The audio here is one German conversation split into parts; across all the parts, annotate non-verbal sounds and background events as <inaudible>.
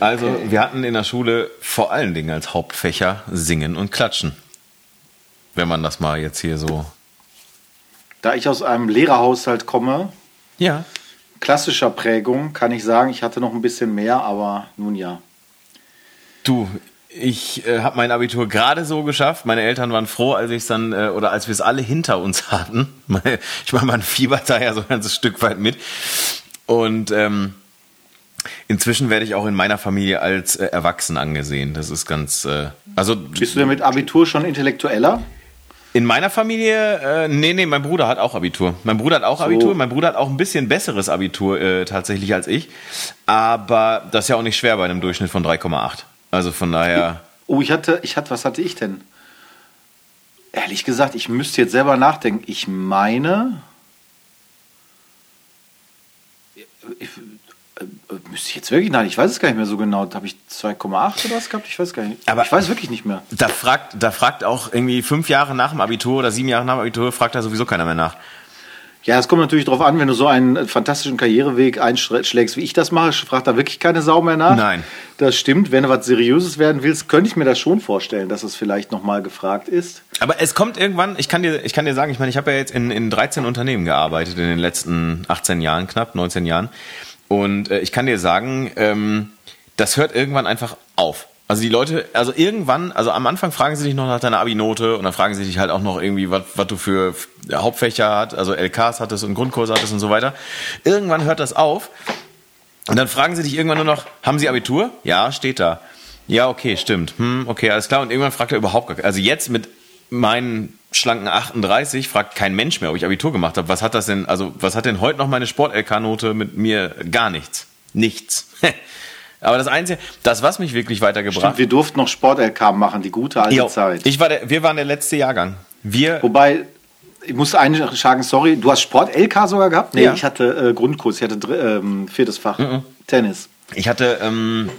Also, wir hatten in der Schule vor allen Dingen als Hauptfächer Singen und Klatschen. Wenn man das mal jetzt hier so. Da ich aus einem Lehrerhaushalt komme, Ja. klassischer Prägung, kann ich sagen, ich hatte noch ein bisschen mehr, aber nun ja. Du, ich äh, habe mein Abitur gerade so geschafft. Meine Eltern waren froh, als ich es dann äh, oder als wir es alle hinter uns hatten. <laughs> Ich meine, man fiebert da ja so ein ganzes Stück weit mit. Und ähm, inzwischen werde ich auch in meiner Familie als äh, erwachsen angesehen. Das ist ganz. Äh, also Bist du denn mit Abitur schon intellektueller? in meiner Familie, äh, nee, nee, mein Bruder hat auch Abitur. Mein Bruder hat auch Abitur. Mein Bruder hat auch ein bisschen besseres Abitur äh, tatsächlich als ich. Aber das ist ja auch nicht schwer bei einem Durchschnitt von 3,8. Also von daher. Oh, ich hatte, ich hatte, was hatte ich denn? Ehrlich gesagt, ich müsste jetzt selber nachdenken. Ich meine, ich, müsste ich jetzt wirklich nein, ich weiß es gar nicht mehr so genau. Habe ich 2,8 oder was gehabt? Ich weiß gar nicht. Aber- ich weiß wirklich nicht mehr. Da fragt, da fragt auch irgendwie fünf Jahre nach dem Abitur oder sieben Jahre nach dem Abitur, fragt da sowieso keiner mehr nach. Ja, es kommt natürlich darauf an, wenn du so einen fantastischen Karriereweg einschlägst, wie ich das mache, fragt da wirklich keine Sau mehr nach. Nein. Das stimmt. Wenn du was Seriöses werden willst, könnte ich mir das schon vorstellen, dass es vielleicht nochmal gefragt ist. Aber es kommt irgendwann, ich kann dir, ich kann dir sagen, ich meine, ich habe ja jetzt in, in 13 Unternehmen gearbeitet in den letzten 18 Jahren, knapp 19 Jahren. Und äh, ich kann dir sagen, ähm, das hört irgendwann einfach auf. Also die Leute, also irgendwann, also am Anfang fragen sie dich noch nach deiner Abi-Note und dann fragen sie dich halt auch noch irgendwie, was, du für Hauptfächer hat, also LKs hattest und Grundkurse hattest und so weiter. Irgendwann hört das auf und dann fragen sie dich irgendwann nur noch, haben sie Abitur? Ja, steht da. Ja, okay, stimmt. Hm, okay, alles klar. Und irgendwann fragt er überhaupt gar Also jetzt mit meinen schlanken 38 fragt kein Mensch mehr, ob ich Abitur gemacht habe. Was hat das denn, also was hat denn heute noch meine Sport-LK-Note mit mir? Gar nichts. Nichts. <laughs> Aber das Einzige, das, was mich wirklich weitergebracht Stimmt, wir durften noch Sport-LK machen, die gute alte Jo, Zeit. Ich war der, wir waren der letzte Jahrgang. Wir, Wobei, ich muss einen sagen, sorry, du hast Sport-LK sogar gehabt? Nee, Ja. ich hatte äh, Grundkurs, ich hatte ähm, viertes Fach, Tennis. Ich hatte, ähm,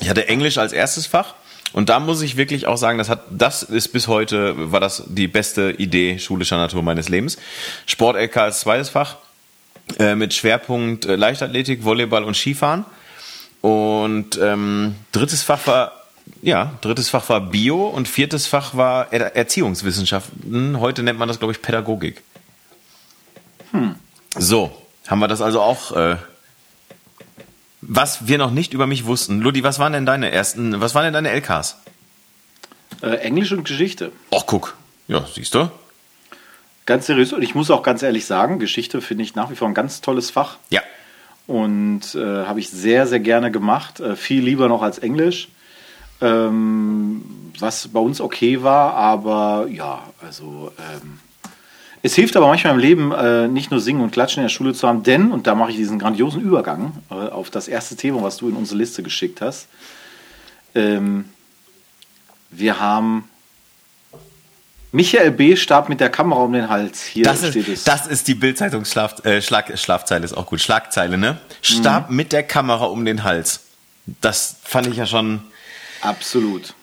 ich hatte Englisch als erstes Fach. Und da muss ich wirklich auch sagen, das hat, das ist bis heute, war das die beste Idee schulischer Natur meines Lebens. Sport LK als zweites Fach, äh, mit Schwerpunkt äh, Leichtathletik, Volleyball und Skifahren. Und ähm, drittes Fach war, ja, drittes Fach war Bio und viertes Fach war er Erziehungswissenschaften. Heute nennt man das, glaube ich, Pädagogik. So, haben wir das also auch äh, was wir noch nicht über mich wussten. Ludi, was waren denn deine ersten, was waren denn deine LKs? Äh, Englisch und Geschichte. Ach, guck. Ja, siehst du? Ganz seriös. Und ich muss auch ganz ehrlich sagen, Geschichte finde ich nach wie vor ein ganz tolles Fach. Ja. Und äh, habe ich sehr, sehr gerne gemacht. Äh, viel lieber noch als Englisch. Ähm, was bei uns okay war, aber ja, also ähm, es hilft aber manchmal im Leben, äh, nicht nur Singen und Klatschen in der Schule zu haben, denn, und da mache ich diesen grandiosen Übergang äh, auf das erste Thema, was du in unsere Liste geschickt hast. Ähm, wir haben Michael B. starb mit der Kamera um den Hals. Hier Das steht ist, es. das ist die Bildzeitungs-Schlag, äh, Schlag, Schlafzeile ist auch gut. Schlagzeile, ne? Starb mit der Kamera um den Hals. Das fand ich ja schon, Absolut.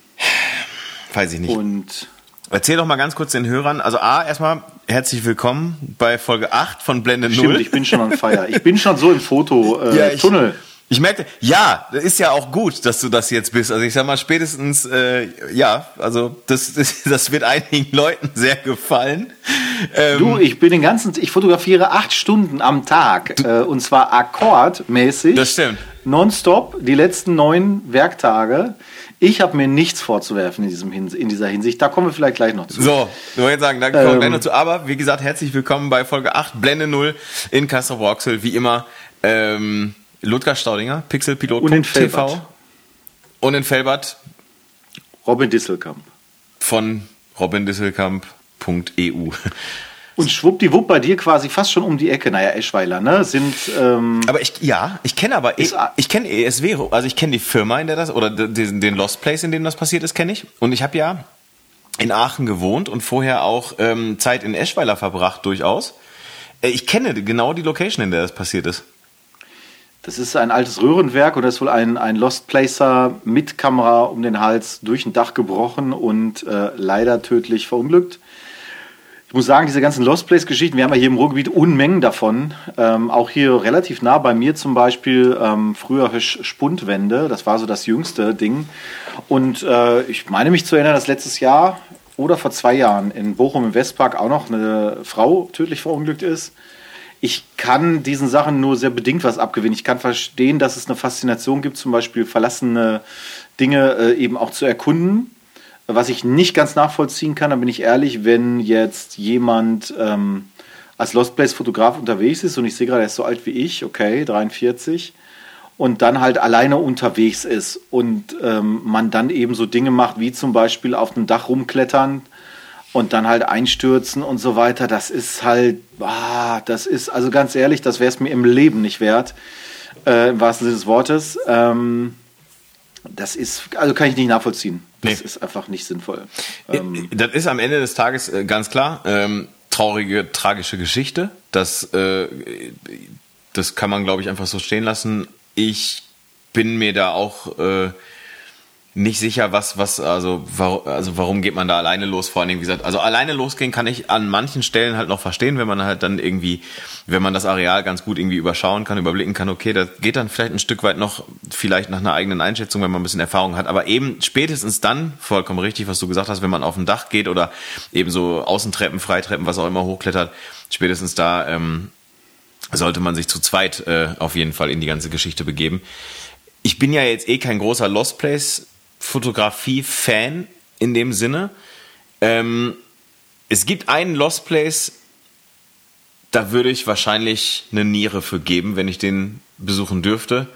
weiß ich nicht. Und Erzähl doch mal ganz kurz den Hörern. Also A, erstmal herzlich willkommen bei Folge 8 von Blende stimmt, Null. ich bin schon on fire. Ich bin schon so im Fototunnel. Äh, <laughs> ich, Tunnel. ich merkte, ja, das ist ja auch gut, dass du das jetzt bist. Also ich sag mal, spätestens, äh, ja, also das, das, <laughs> das wird einigen Leuten sehr gefallen. Ähm, Du, ich bin den ganzen, ich fotografiere acht Stunden am Tag äh, und zwar akkordmäßig. Das stimmt. Nonstop, die letzten neun Werktage. Ich habe mir nichts vorzuwerfen in, diesem in dieser Hinsicht. Da kommen wir vielleicht gleich noch zu. So, ich wollte jetzt sagen, danke kommen wir Ähm. gleich noch zu. Aber wie gesagt, herzlich willkommen bei Folge 8, Blende Null in Castro Vauxhall. Wie immer, ähm, Ludger Staudinger, Pixelpilot.tv Und in Felbert. und in Felbert Robin Disselkamp. von robindisselkamp.eu. Und schwuppdiwupp bei dir quasi fast schon um die Ecke. Naja, Eschweiler, ne? Sind, ähm, Aber ich, ja, ich kenne aber, ich, ich kenne ESW, also ich kenne die Firma, in der das, oder den, den Lost Place, in dem das passiert ist, kenne ich. Und ich habe ja in Aachen gewohnt und vorher auch ähm, Zeit in Eschweiler verbracht, durchaus. Äh, Ich kenne genau die Location, in der das passiert ist. Das ist ein altes Röhrenwerk und da ist wohl ein, ein Lost Placer mit Kamera um den Hals durch ein Dach gebrochen und äh, leider tödlich verunglückt. Ich muss sagen, diese ganzen Lost Place-Geschichten, wir haben ja hier im Ruhrgebiet Unmengen davon. Ähm, auch hier relativ nah bei mir zum Beispiel ähm, früher Spundwände, das war so das jüngste Ding. Und äh, ich meine mich zu erinnern, dass letztes Jahr oder vor zwei Jahren in Bochum im Westpark auch noch eine Frau tödlich verunglückt ist. Ich kann diesen Sachen nur sehr bedingt was abgewinnen. Ich kann verstehen, dass es eine Faszination gibt, zum Beispiel verlassene Dinge äh, eben auch zu erkunden was ich nicht ganz nachvollziehen kann, da bin ich ehrlich, wenn jetzt jemand ähm, als Lost Place Fotograf unterwegs ist und ich sehe gerade, er ist so alt wie ich, okay, 43, und dann halt alleine unterwegs ist und ähm, man dann eben so Dinge macht, wie zum Beispiel auf dem Dach rumklettern und dann halt einstürzen und so weiter, das ist halt, ah, das ist, also ganz ehrlich, das wäre es mir im Leben nicht wert, äh, im wahrsten Sinne des Wortes. Ähm, das ist, also kann ich nicht nachvollziehen. Das nee. ist einfach nicht sinnvoll. Ähm, das ist am Ende des Tages äh, ganz klar. Ähm, traurige, tragische Geschichte. Das, äh, das kann man, glaube ich, einfach so stehen lassen. Ich bin mir da auch äh, nicht sicher, was, was, also, warum, also warum geht man da alleine los? Vor allen Dingen, wie gesagt, also alleine losgehen kann ich an manchen Stellen halt noch verstehen, wenn man halt dann irgendwie, wenn man das Areal ganz gut irgendwie überschauen kann, überblicken kann, okay, das geht dann vielleicht ein Stück weit noch, vielleicht nach einer eigenen Einschätzung, wenn man ein bisschen Erfahrung hat. Aber eben spätestens dann, vollkommen richtig, was du gesagt hast, wenn man auf dem Dach geht oder eben so Außentreppen, Freitreppen, was auch immer hochklettert, spätestens da ähm, sollte man sich zu zweit äh, auf jeden Fall in die ganze Geschichte begeben. Ich bin ja jetzt eh kein großer Lost Place Fotografie-Fan in dem Sinne. Ähm, es gibt einen Lost Place, da würde ich wahrscheinlich eine Niere für geben, wenn ich den besuchen dürfte.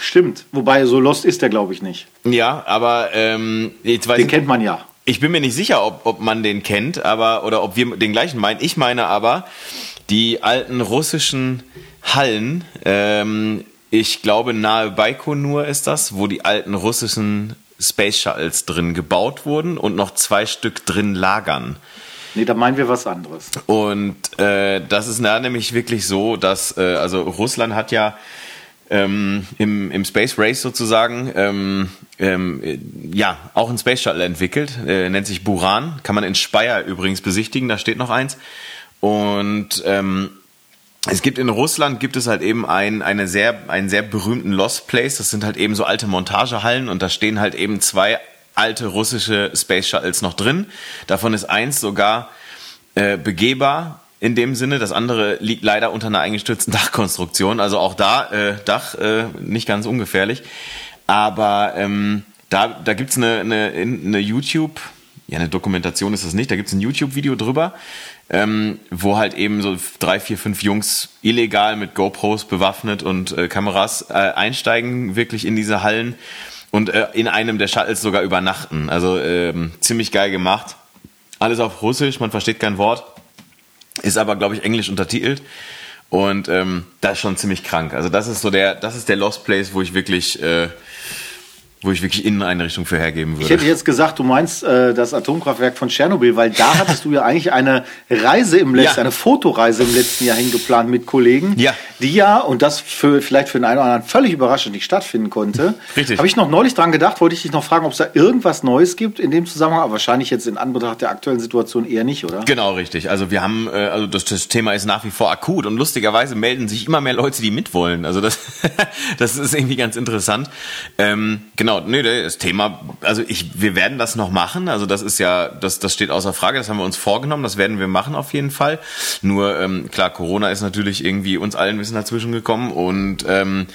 Stimmt, wobei so lost ist der, glaube ich, nicht. Ja, aber ähm, jetzt weiß den ich, kennt man ja. Ich bin mir nicht sicher, ob, ob man den kennt, aber oder ob wir den gleichen meinen. Ich meine aber die alten russischen Hallen. Ähm, ich glaube nahe Baikonur ist das, wo die alten russischen Space Shuttles drin gebaut wurden und noch zwei Stück drin lagern. Nee, da meinen wir was anderes. Und äh, das ist da nämlich wirklich so, dass äh, also Russland hat ja ähm, im, im Space Race sozusagen ähm, ähm, ja auch ein Space Shuttle entwickelt, äh, nennt sich Buran, kann man in Speyer übrigens besichtigen, da steht noch eins. Und ähm, es gibt in Russland gibt es halt eben ein, eine sehr, einen sehr berühmten Lost Place. Das sind halt eben so alte Montagehallen und da stehen halt eben zwei alte russische Space Shuttles noch drin. Davon ist eins sogar äh, begehbar in dem Sinne. Das andere liegt leider unter einer eingestürzten <laughs> Dachkonstruktion. Also auch da äh, Dach äh, nicht ganz ungefährlich. Aber ähm, da, da gibt's eine, eine, eine YouTube, ja, eine Dokumentation ist das nicht, da gibt's ein YouTube-Video drüber ähm, wo halt eben so drei, vier, fünf Jungs illegal mit GoPros bewaffnet und äh, Kameras äh, einsteigen, wirklich in diese Hallen und äh, in einem der Shuttles sogar übernachten. Also ähm, ziemlich geil gemacht. Alles auf Russisch, man versteht kein Wort, ist aber, glaube ich, englisch untertitelt. Und ähm, das ist schon ziemlich krank. Also das ist so der, das ist der Lost Place, wo ich wirklich äh, wo ich wirklich Inneneinrichtung für hergeben würde. Ich hätte jetzt gesagt, du meinst äh, das Atomkraftwerk von Tschernobyl, weil da hattest du ja eigentlich eine Reise im letzten, ja. eine Fotoreise im letzten Jahr hingeplant mit Kollegen, ja. die ja, und das für vielleicht für den einen oder anderen völlig überraschend nicht stattfinden konnte. Richtig. Habe ich noch neulich dran gedacht, wollte ich dich noch fragen, ob es da irgendwas Neues gibt in dem Zusammenhang, aber wahrscheinlich jetzt in Anbetracht der aktuellen Situation eher nicht, oder? Genau, richtig. Also wir haben, äh, also das, das Thema ist nach wie vor akut und lustigerweise melden sich immer mehr Leute, die mitwollen. Also das, <laughs> das ist irgendwie ganz interessant. Ähm, genau Genau, nee, das Thema, also ich, wir werden das noch machen. Also das ist ja, das, das steht außer Frage. Das haben wir uns vorgenommen. Das werden wir machen auf jeden Fall. Nur ähm, klar, Corona ist natürlich irgendwie uns allen ein bisschen dazwischen gekommen und ähm,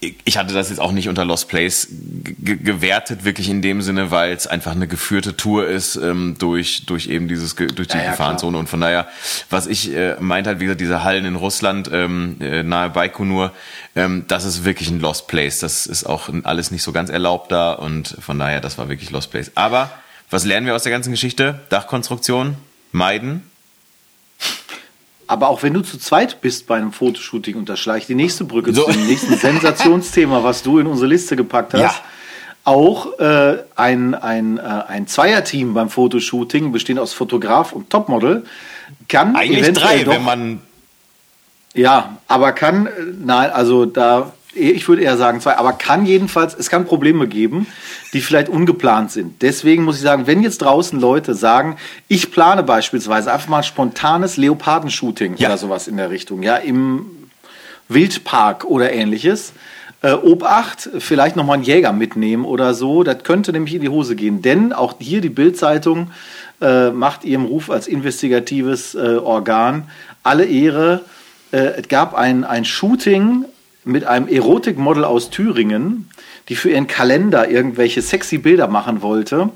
ich hatte das jetzt auch nicht unter Lost Place gewertet, wirklich in dem Sinne, weil es einfach eine geführte Tour ist ähm, durch durch eben dieses durch die ja, ja, Gefahrenzone und von daher, was ich äh, meint halt, wie gesagt, diese Hallen in Russland ähm, äh, nahe Baikonur, ähm, das ist wirklich ein Lost Place. Das ist auch alles nicht so ganz erlaubt da und von daher, das war wirklich Lost Place. Aber was lernen wir aus der ganzen Geschichte? Dachkonstruktion meiden, aber auch wenn du zu zweit bist bei einem Fotoshooting, und da schlage ich die nächste Brücke so. zum nächsten <laughs> Sensationsthema, was du in unsere Liste gepackt hast. Ja. Auch äh, ein, ein, äh, ein Zweierteam beim Fotoshooting, bestehend aus Fotograf und Topmodel, kann eigentlich drei, doch, wenn man ja, aber kann, äh, nein, also da ich würde eher sagen zwei, aber kann jedenfalls, es kann Probleme geben, die vielleicht ungeplant sind. Deswegen muss ich sagen, wenn jetzt draußen Leute sagen, ich plane beispielsweise einfach mal ein spontanes Leopardenshooting Ja. oder sowas in der Richtung, ja, im Wildpark oder ähnliches. Äh, Obacht, vielleicht nochmal einen Jäger mitnehmen oder so. Das könnte nämlich in die Hose gehen. Denn auch hier die Bild-Zeitung äh, macht ihrem Ruf als investigatives äh, Organ alle Ehre. Äh, es gab ein, ein Shooting mit einem Erotikmodel aus Thüringen, die für ihren Kalender irgendwelche sexy Bilder machen wollte.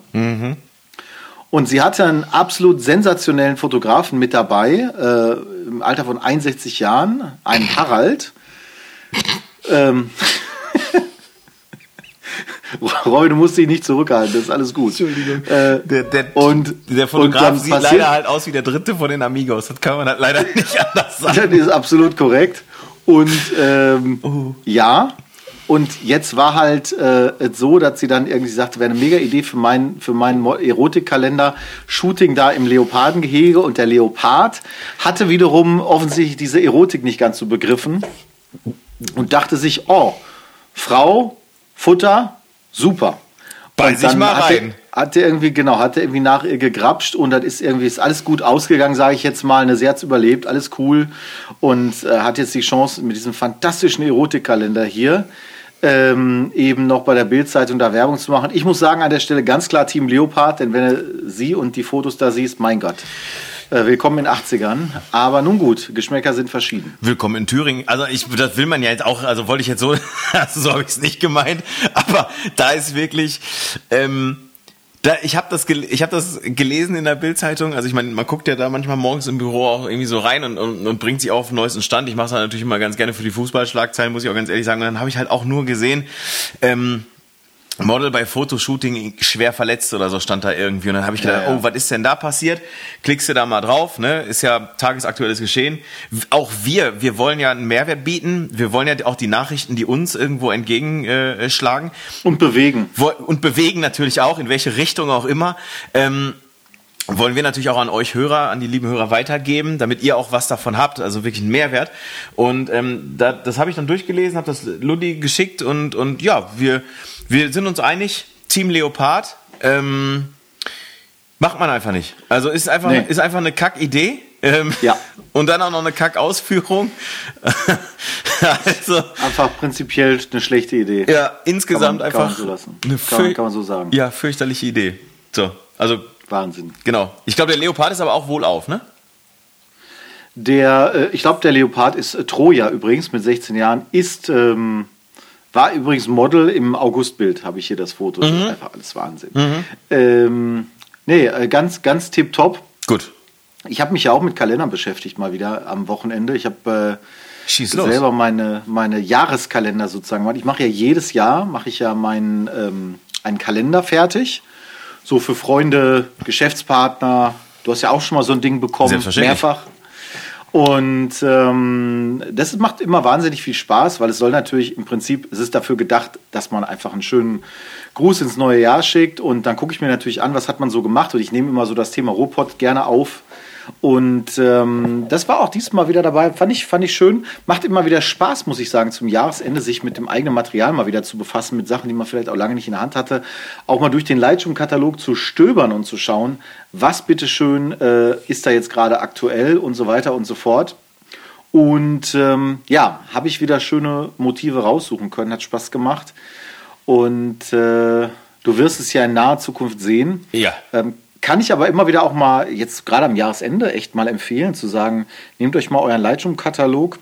Und sie hatte einen absolut sensationellen Fotografen mit dabei, äh, im Alter von 61 Jahren, einen Harald. ähm, <laughs> Roy, du musst dich nicht zurückhalten, das ist alles gut. Entschuldigung. Äh, Der, der, und der und Fotograf dann sieht passiert- leider halt aus wie der dritte von den Amigos. Das kann man halt leider <laughs> nicht anders sagen. Das ist absolut korrekt. Und ähm, <laughs> Oh. ja, und jetzt war halt äh, so, dass sie dann irgendwie sagte, wäre eine mega Idee für meinen für meinen Erotikkalender, Shooting da im Leopardengehege. Und der Leopard hatte wiederum offensichtlich diese Erotik nicht ganz so begriffen und dachte sich, oh, Frau, Futter, super. Beiß Und ich dann mal hat rein. Er, hat er irgendwie, genau, hat er irgendwie nach ihr gegrapscht und das ist irgendwie, ist alles gut ausgegangen, sage ich jetzt mal. Ne, sie hat's überlebt, alles cool. Und äh, hat jetzt die Chance, mit diesem fantastischen Erotikkalender hier ähm, eben noch bei der Bildzeitung da Werbung zu machen. Ich muss sagen, an der Stelle ganz klar Team Leopard, denn wenn du sie und die Fotos da siehst, mein Gott. Äh, willkommen in den 80ern. Aber nun gut, Geschmäcker sind verschieden. Willkommen in Thüringen. Also ich, das will man ja jetzt auch, also wollte ich jetzt so, <laughs> also so habe ich es nicht gemeint, aber da ist wirklich, ähm, da, ich habe das, ich hab das gelesen in der Bildzeitung. Also ich meine, man guckt ja da manchmal morgens im Büro auch irgendwie so rein und, und, und bringt sich auf den neuesten Stand. Ich mache es natürlich immer ganz gerne für die Fußballschlagzeilen, muss ich auch ganz ehrlich sagen. Und dann habe ich halt auch nur gesehen, ähm, Model bei Fotoshooting schwer verletzt oder so stand da irgendwie. Und dann habe ich gedacht, Ja, ja. oh, was ist denn da passiert? Klickst du da mal drauf, ne? Ist ja tagesaktuelles Geschehen. Auch wir, wir wollen ja einen Mehrwert bieten. Wir wollen ja auch die Nachrichten, die uns irgendwo entgegenschlagen. Schlagen. Und bewegen. Und bewegen natürlich auch, in welche Richtung auch immer. Ähm, wollen wir natürlich auch an euch Hörer, an die lieben Hörer weitergeben, damit ihr auch was davon habt, also wirklich einen Mehrwert. Und ähm, da, das habe ich dann durchgelesen, habe das Ludi geschickt und, und ja, wir, wir sind uns einig, Team Leopard ähm, macht man einfach nicht. Also ist einfach, Nee. ist einfach eine Kack-Idee. Ähm, Ja. <laughs> Und dann auch noch eine Kack-Ausführung. <laughs> also, Einfach prinzipiell eine schlechte Idee. ja, insgesamt Kann man- kann man einfach so eine Kann man- kann man so sagen. Ja, fürchterliche Idee. So, also Wahnsinn. genau. Ich glaube, der Leopard ist aber auch wohlauf, ne? Der, äh, ich glaube, der Leopard ist äh, Troja übrigens mit 16 Jahren, ist, ähm, war übrigens Model im Augustbild, habe ich hier das Foto. Das ist einfach alles Wahnsinn. Ähm, nee, äh, ganz, ganz tipptopp. Gut. Ich habe mich ja auch mit Kalendern beschäftigt mal wieder am Wochenende. Ich habe äh, selber meine, meine Jahreskalender sozusagen. gemacht. Ich mache ja jedes Jahr, mache ich ja meinen ähm, einen Kalender fertig. So für Freunde, Geschäftspartner. Du hast ja auch schon mal so ein Ding bekommen, mehrfach. Und ähm, das macht immer wahnsinnig viel Spaß, weil es soll natürlich im Prinzip, es ist dafür gedacht, dass man einfach einen schönen Gruß ins neue Jahr schickt. Und dann gucke ich mir natürlich an, was hat man so gemacht. Und ich nehme immer so das Thema Robot gerne auf. Und ähm, das war auch diesmal wieder dabei. Fand ich, fand ich schön. Macht immer wieder Spaß, muss ich sagen, zum Jahresende sich mit dem eigenen Material mal wieder zu befassen, mit Sachen, die man vielleicht auch lange nicht in der Hand hatte. Auch mal durch den Lightroom-Katalog zu stöbern und zu schauen, was bitteschön äh, ist da jetzt gerade aktuell und so weiter und so fort. Und ähm, ja, habe ich wieder schöne Motive raussuchen können, hat Spaß gemacht. Und äh, du wirst es ja in naher Zukunft sehen. Ja. Ähm, kann ich aber immer wieder auch mal, jetzt gerade am Jahresende, echt mal empfehlen, zu sagen, nehmt euch mal euren Lightroom-Katalog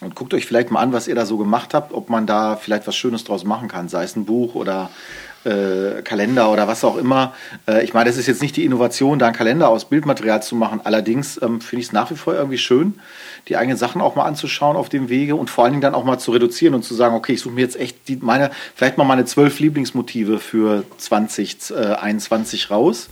und guckt euch vielleicht mal an, was ihr da so gemacht habt, ob man da vielleicht was Schönes draus machen kann, sei es ein Buch oder äh, Kalender oder was auch immer. Äh, ich meine, das ist jetzt nicht die Innovation, da einen Kalender aus Bildmaterial zu machen. Allerdings ähm, finde ich es nach wie vor irgendwie schön, die eigenen Sachen auch mal anzuschauen auf dem Wege und vor allen Dingen dann auch mal zu reduzieren und zu sagen, okay, ich suche mir jetzt echt die, meine, vielleicht mal meine zwölf Lieblingsmotive für 2021 raus.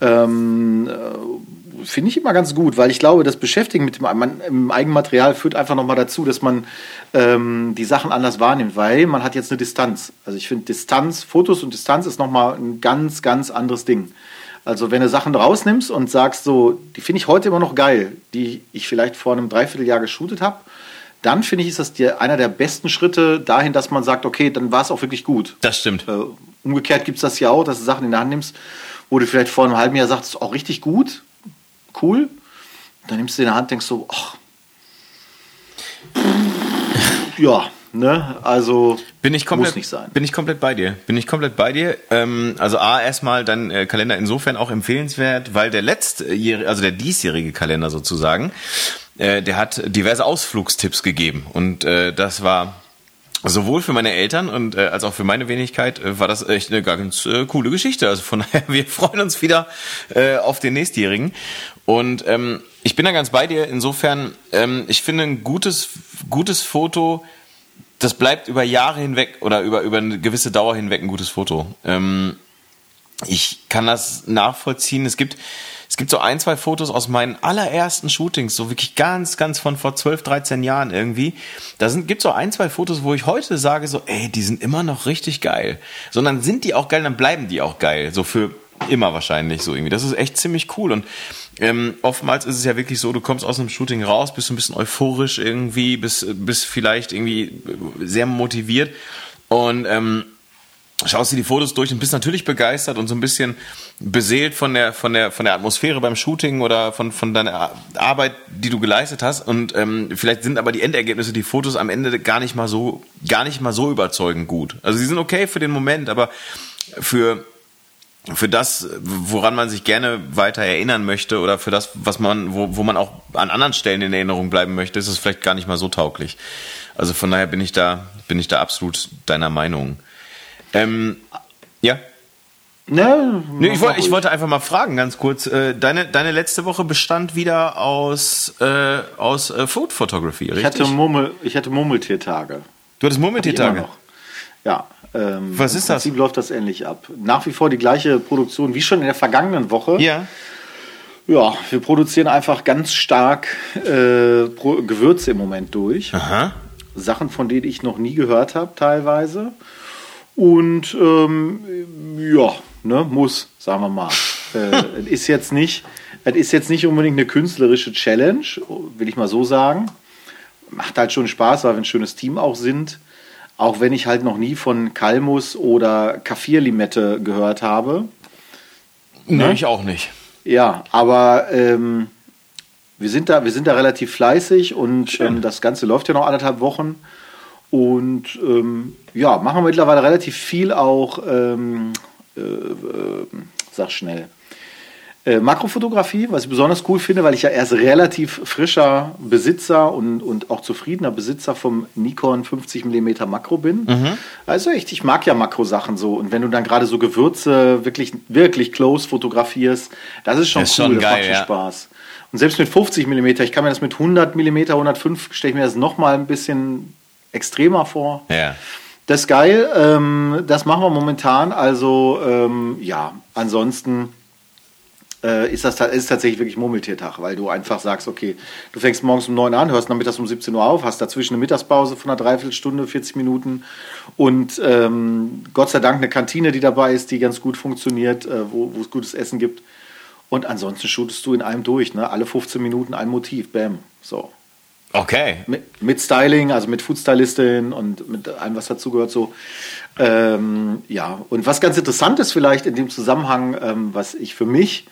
Ähm, äh, finde ich immer ganz gut, weil ich glaube, das Beschäftigen mit dem man, im Eigenmaterial führt einfach nochmal dazu, dass man ähm, die Sachen anders wahrnimmt, weil man hat jetzt eine Distanz. Also ich finde Distanz, Fotos und Distanz ist nochmal ein ganz, ganz anderes Ding. Also wenn du Sachen rausnimmst und sagst so, die finde ich heute immer noch geil, die ich vielleicht vor einem Dreivierteljahr geshootet habe, dann finde ich, ist das die, einer der besten Schritte dahin, dass man sagt, okay, dann war es auch wirklich gut. Das stimmt. Äh, umgekehrt gibt es das ja auch, dass du Sachen in der Hand nimmst, wo du vielleicht vor einem halben Jahr sagst, auch richtig gut, cool. Dann nimmst du in der Hand, denkst so, ach, ja, ne, also bin ich komplett, muss nicht sein. Bin ich komplett bei dir. Bin ich komplett bei dir. Ähm, also A, erstmal dein äh, Kalender insofern auch empfehlenswert, weil der letztjährige, also der diesjährige Kalender sozusagen, äh, der hat diverse Ausflugstipps gegeben. Und äh, das war sowohl für meine Eltern und äh, als auch für meine Wenigkeit äh, war das echt eine ganz äh, coole Geschichte. Also von <laughs> daher, wir freuen uns wieder äh, auf den nächstjährigen. Und ähm, ich bin da ganz bei dir. Insofern, ähm, ich finde ein gutes, gutes Foto, das bleibt über Jahre hinweg oder über, über eine gewisse Dauer hinweg ein gutes Foto. Ähm, ich kann das nachvollziehen. Es gibt, es gibt so ein, zwei Fotos aus meinen allerersten Shootings, so wirklich ganz, ganz von vor 12, 13 Jahren irgendwie. Da sind, gibt so ein, zwei Fotos, wo ich heute sage so, ey, die sind immer noch richtig geil. Sondern sind die auch geil, dann bleiben die auch geil. So für immer wahrscheinlich so irgendwie. Das ist echt ziemlich cool und ähm, oftmals ist es ja wirklich so, du kommst aus einem Shooting raus, bist ein bisschen euphorisch irgendwie, bist, bist vielleicht irgendwie sehr motiviert und ähm, schaust dir die Fotos durch und bist natürlich begeistert und so ein bisschen beseelt von der von der von der Atmosphäre beim Shooting oder von von deiner Arbeit, die du geleistet hast und ähm, vielleicht sind aber die Endergebnisse, die Fotos am Ende gar nicht mal so gar nicht mal so überzeugend gut. Also sie sind okay für den Moment, aber für für das, woran man sich gerne weiter erinnern möchte oder für das, was man, wo, wo man auch an anderen Stellen in Erinnerung bleiben möchte, ist es vielleicht gar nicht mal so tauglich. Also von daher bin ich da, bin ich da absolut deiner Meinung. Ähm, ja. Ne, nee, ich, wollte, ich wollte einfach mal fragen, ganz kurz. Äh, deine, deine letzte Woche bestand wieder aus, äh, aus äh, Food Photography, richtig? Ich hatte, Murmel, ich hatte Murmeltiertage. Du hattest Murmeltiertage? Ja. Ähm, Was ist Im Prinzip das? läuft das ähnlich ab. Nach wie vor die gleiche Produktion wie schon in der vergangenen Woche. Ja. Ja, wir produzieren einfach ganz stark äh, Gewürze im Moment durch. Aha. Sachen, von denen ich noch nie gehört habe, teilweise. Und ähm, ja, ne, muss, sagen wir mal. äh, <laughs> ist jetzt nicht, es ist jetzt nicht unbedingt eine künstlerische Challenge, will ich mal so sagen. Macht halt schon Spaß, weil wir ein schönes Team auch sind. Auch wenn ich halt noch nie von Kalmus oder Kaffirlimette gehört habe. Nee, ne? ich auch nicht. Ja, aber ähm, wir, sind da, wir sind da relativ fleißig und ähm, das Ganze läuft ja noch anderthalb Wochen. Und ähm, ja, machen wir mittlerweile relativ viel auch, ähm, äh, äh, sag schnell, äh, Makrofotografie, was ich besonders cool finde, weil ich ja erst relativ frischer Besitzer und, und auch zufriedener Besitzer vom Nikon 50 mm Makro bin. Mhm. Also echt, ich mag ja Makrosachen so. Und wenn du dann gerade so Gewürze wirklich, wirklich close fotografierst, das ist schon das ist cool, schon das geil, macht schon ja. Spaß. Und selbst mit 50 mm, ich kann mir das mit 100 mm, 105, stelle ich mir das nochmal ein bisschen extremer vor. Ja. Das ist geil. Ähm, das machen wir momentan. Also ähm, ja, ansonsten äh, ist das ist tatsächlich wirklich Murmeltiertag, weil du einfach sagst, okay, du fängst morgens um 9 an, hörst nachmittags um 17 Uhr auf, hast dazwischen eine Mittagspause von einer Dreiviertelstunde, 40 Minuten und ähm, Gott sei Dank eine Kantine, die dabei ist, die ganz gut funktioniert, äh, wo, es gutes Essen gibt. Und ansonsten shootest du in einem durch, ne? Alle 15 Minuten ein Motiv, bam. So. Okay. Mit, mit, Styling, also mit Foodstylistin und mit allem, was dazugehört, so. Ähm, ja, und was ganz interessant ist vielleicht in dem Zusammenhang, ähm, was ich für mich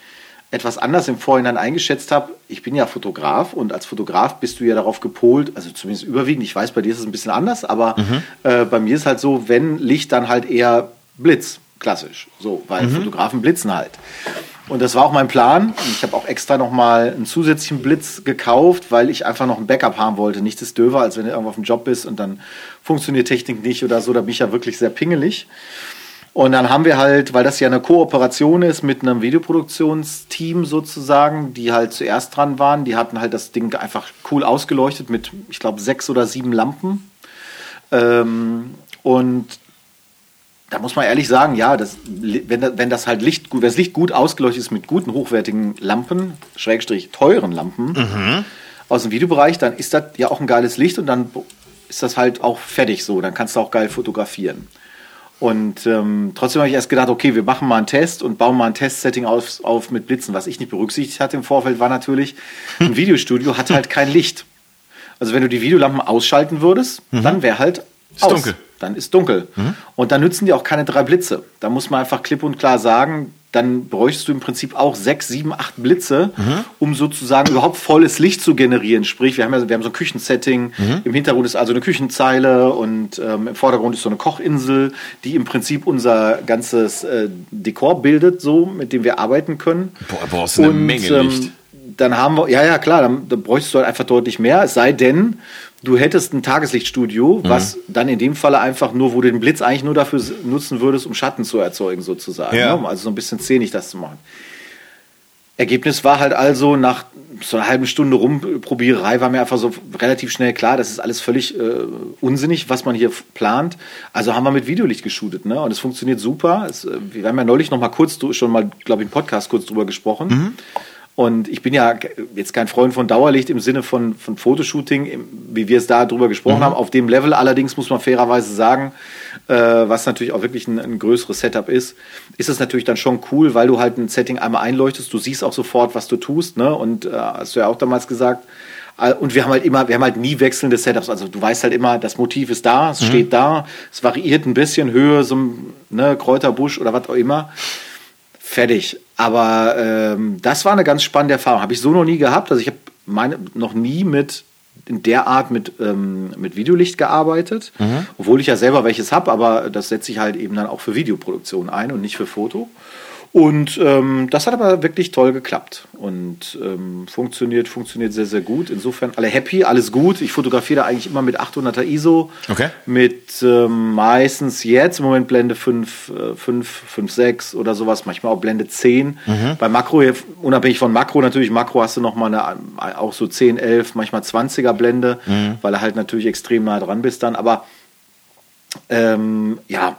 etwas anders im Vorhinein eingeschätzt habe, ich bin ja Fotograf und als Fotograf bist du ja darauf gepolt, also zumindest überwiegend, ich weiß, bei dir ist es ein bisschen anders, aber mhm. äh, bei mir ist halt so, wenn Licht, dann halt eher Blitz, klassisch, so, weil mhm. Fotografen blitzen halt. Und das war auch mein Plan. Ich habe auch extra nochmal einen zusätzlichen Blitz gekauft, weil ich einfach noch ein Backup haben wollte. Nichts ist döver, als wenn du irgendwo auf dem Job bist und dann funktioniert Technik nicht oder so. Da bin ich ja wirklich sehr pingelig. Und dann haben wir halt, weil das ja eine Kooperation ist mit einem Videoproduktionsteam sozusagen, die halt zuerst dran waren, die hatten halt das Ding einfach cool ausgeleuchtet mit, ich glaube, sechs oder sieben Lampen. Ähm, und da muss man ehrlich sagen, ja, das, wenn, wenn das halt Licht, wenn das Licht gut ausgeleuchtet ist mit guten, hochwertigen Lampen, Schrägstrich teuren Lampen Mhm. aus dem Videobereich, dann ist das ja auch ein geiles Licht und dann ist das halt auch fertig so. Dann kannst du auch geil fotografieren. Und ähm, trotzdem habe ich erst gedacht, okay, wir machen mal einen Test und bauen mal ein Testsetting auf, auf mit Blitzen. Was ich nicht berücksichtigt hatte im Vorfeld, war natürlich, <laughs> ein Videostudio hat halt kein Licht. Also wenn du die Videolampen ausschalten würdest, dann wäre halt Ist aus. dunkel. Dann ist dunkel. Und dann nützen die auch keine drei Blitze. Da muss man einfach klipp und klar sagen, dann bräuchtest du im Prinzip auch sechs, sieben, acht Blitze, um sozusagen überhaupt volles Licht zu generieren. Sprich, wir haben ja wir haben so ein Küchensetting, im Hintergrund ist also eine Küchenzeile und ähm, im Vordergrund ist so eine Kochinsel, die im Prinzip unser ganzes äh, Dekor bildet, so mit dem wir arbeiten können. Boah, brauchst du eine Menge Licht. dann haben wir, ja, ja, klar, dann, dann bräuchtest du halt einfach deutlich mehr. Es sei denn, du hättest ein Tageslichtstudio, was dann in dem Falle einfach nur, wo du den Blitz eigentlich nur dafür nutzen würdest, um Schatten zu erzeugen, sozusagen. Ja. Ne? Also so ein bisschen szenig das zu machen. Ergebnis war halt also, nach so einer halben Stunde Rumprobiererei war mir einfach so relativ schnell klar, das ist alles völlig äh, unsinnig, was man hier plant. Also haben wir mit Videolicht geshootet, ne? Und es funktioniert super. Es, äh, wir haben ja neulich noch mal kurz du- schon mal, glaube ich, im Podcast kurz drüber gesprochen. Und ich bin ja jetzt kein Freund von Dauerlicht im Sinne von, von Fotoshooting, wie wir es da drüber gesprochen haben. Auf dem Level allerdings muss man fairerweise sagen, äh, was natürlich auch wirklich ein, ein größeres Setup ist, ist es natürlich dann schon cool, weil du halt ein Setting einmal einleuchtest, du siehst auch sofort, was du tust, ne? Und äh, hast du ja auch damals gesagt. Und wir haben halt immer, wir haben halt nie wechselnde Setups. Also du weißt halt immer, das Motiv ist da, es steht da, es variiert ein bisschen Höhe, so ein ne, Kräuterbusch oder was auch immer fertig. Aber ähm, das war eine ganz spannende Erfahrung. Habe ich so noch nie gehabt. Also ich habe noch nie mit in der Art mit, ähm, mit Videolicht gearbeitet, obwohl ich ja selber welches habe, aber das setze ich halt eben dann auch für Videoproduktion ein und nicht für Foto. Und ähm, das hat aber wirklich toll geklappt und ähm, funktioniert, funktioniert sehr, sehr gut. Insofern alle happy, alles gut. Ich fotografiere da eigentlich immer mit 800er ISO. Okay. Mit ähm, meistens jetzt im Moment Blende 5, äh, 5, 5, 6 oder sowas, manchmal auch Blende 10. Bei Makro, unabhängig von Makro natürlich, Makro hast du nochmal eine, auch so 10, 11, manchmal 20er Blende, weil du halt natürlich extrem nah dran bist dann. Aber ähm, ja,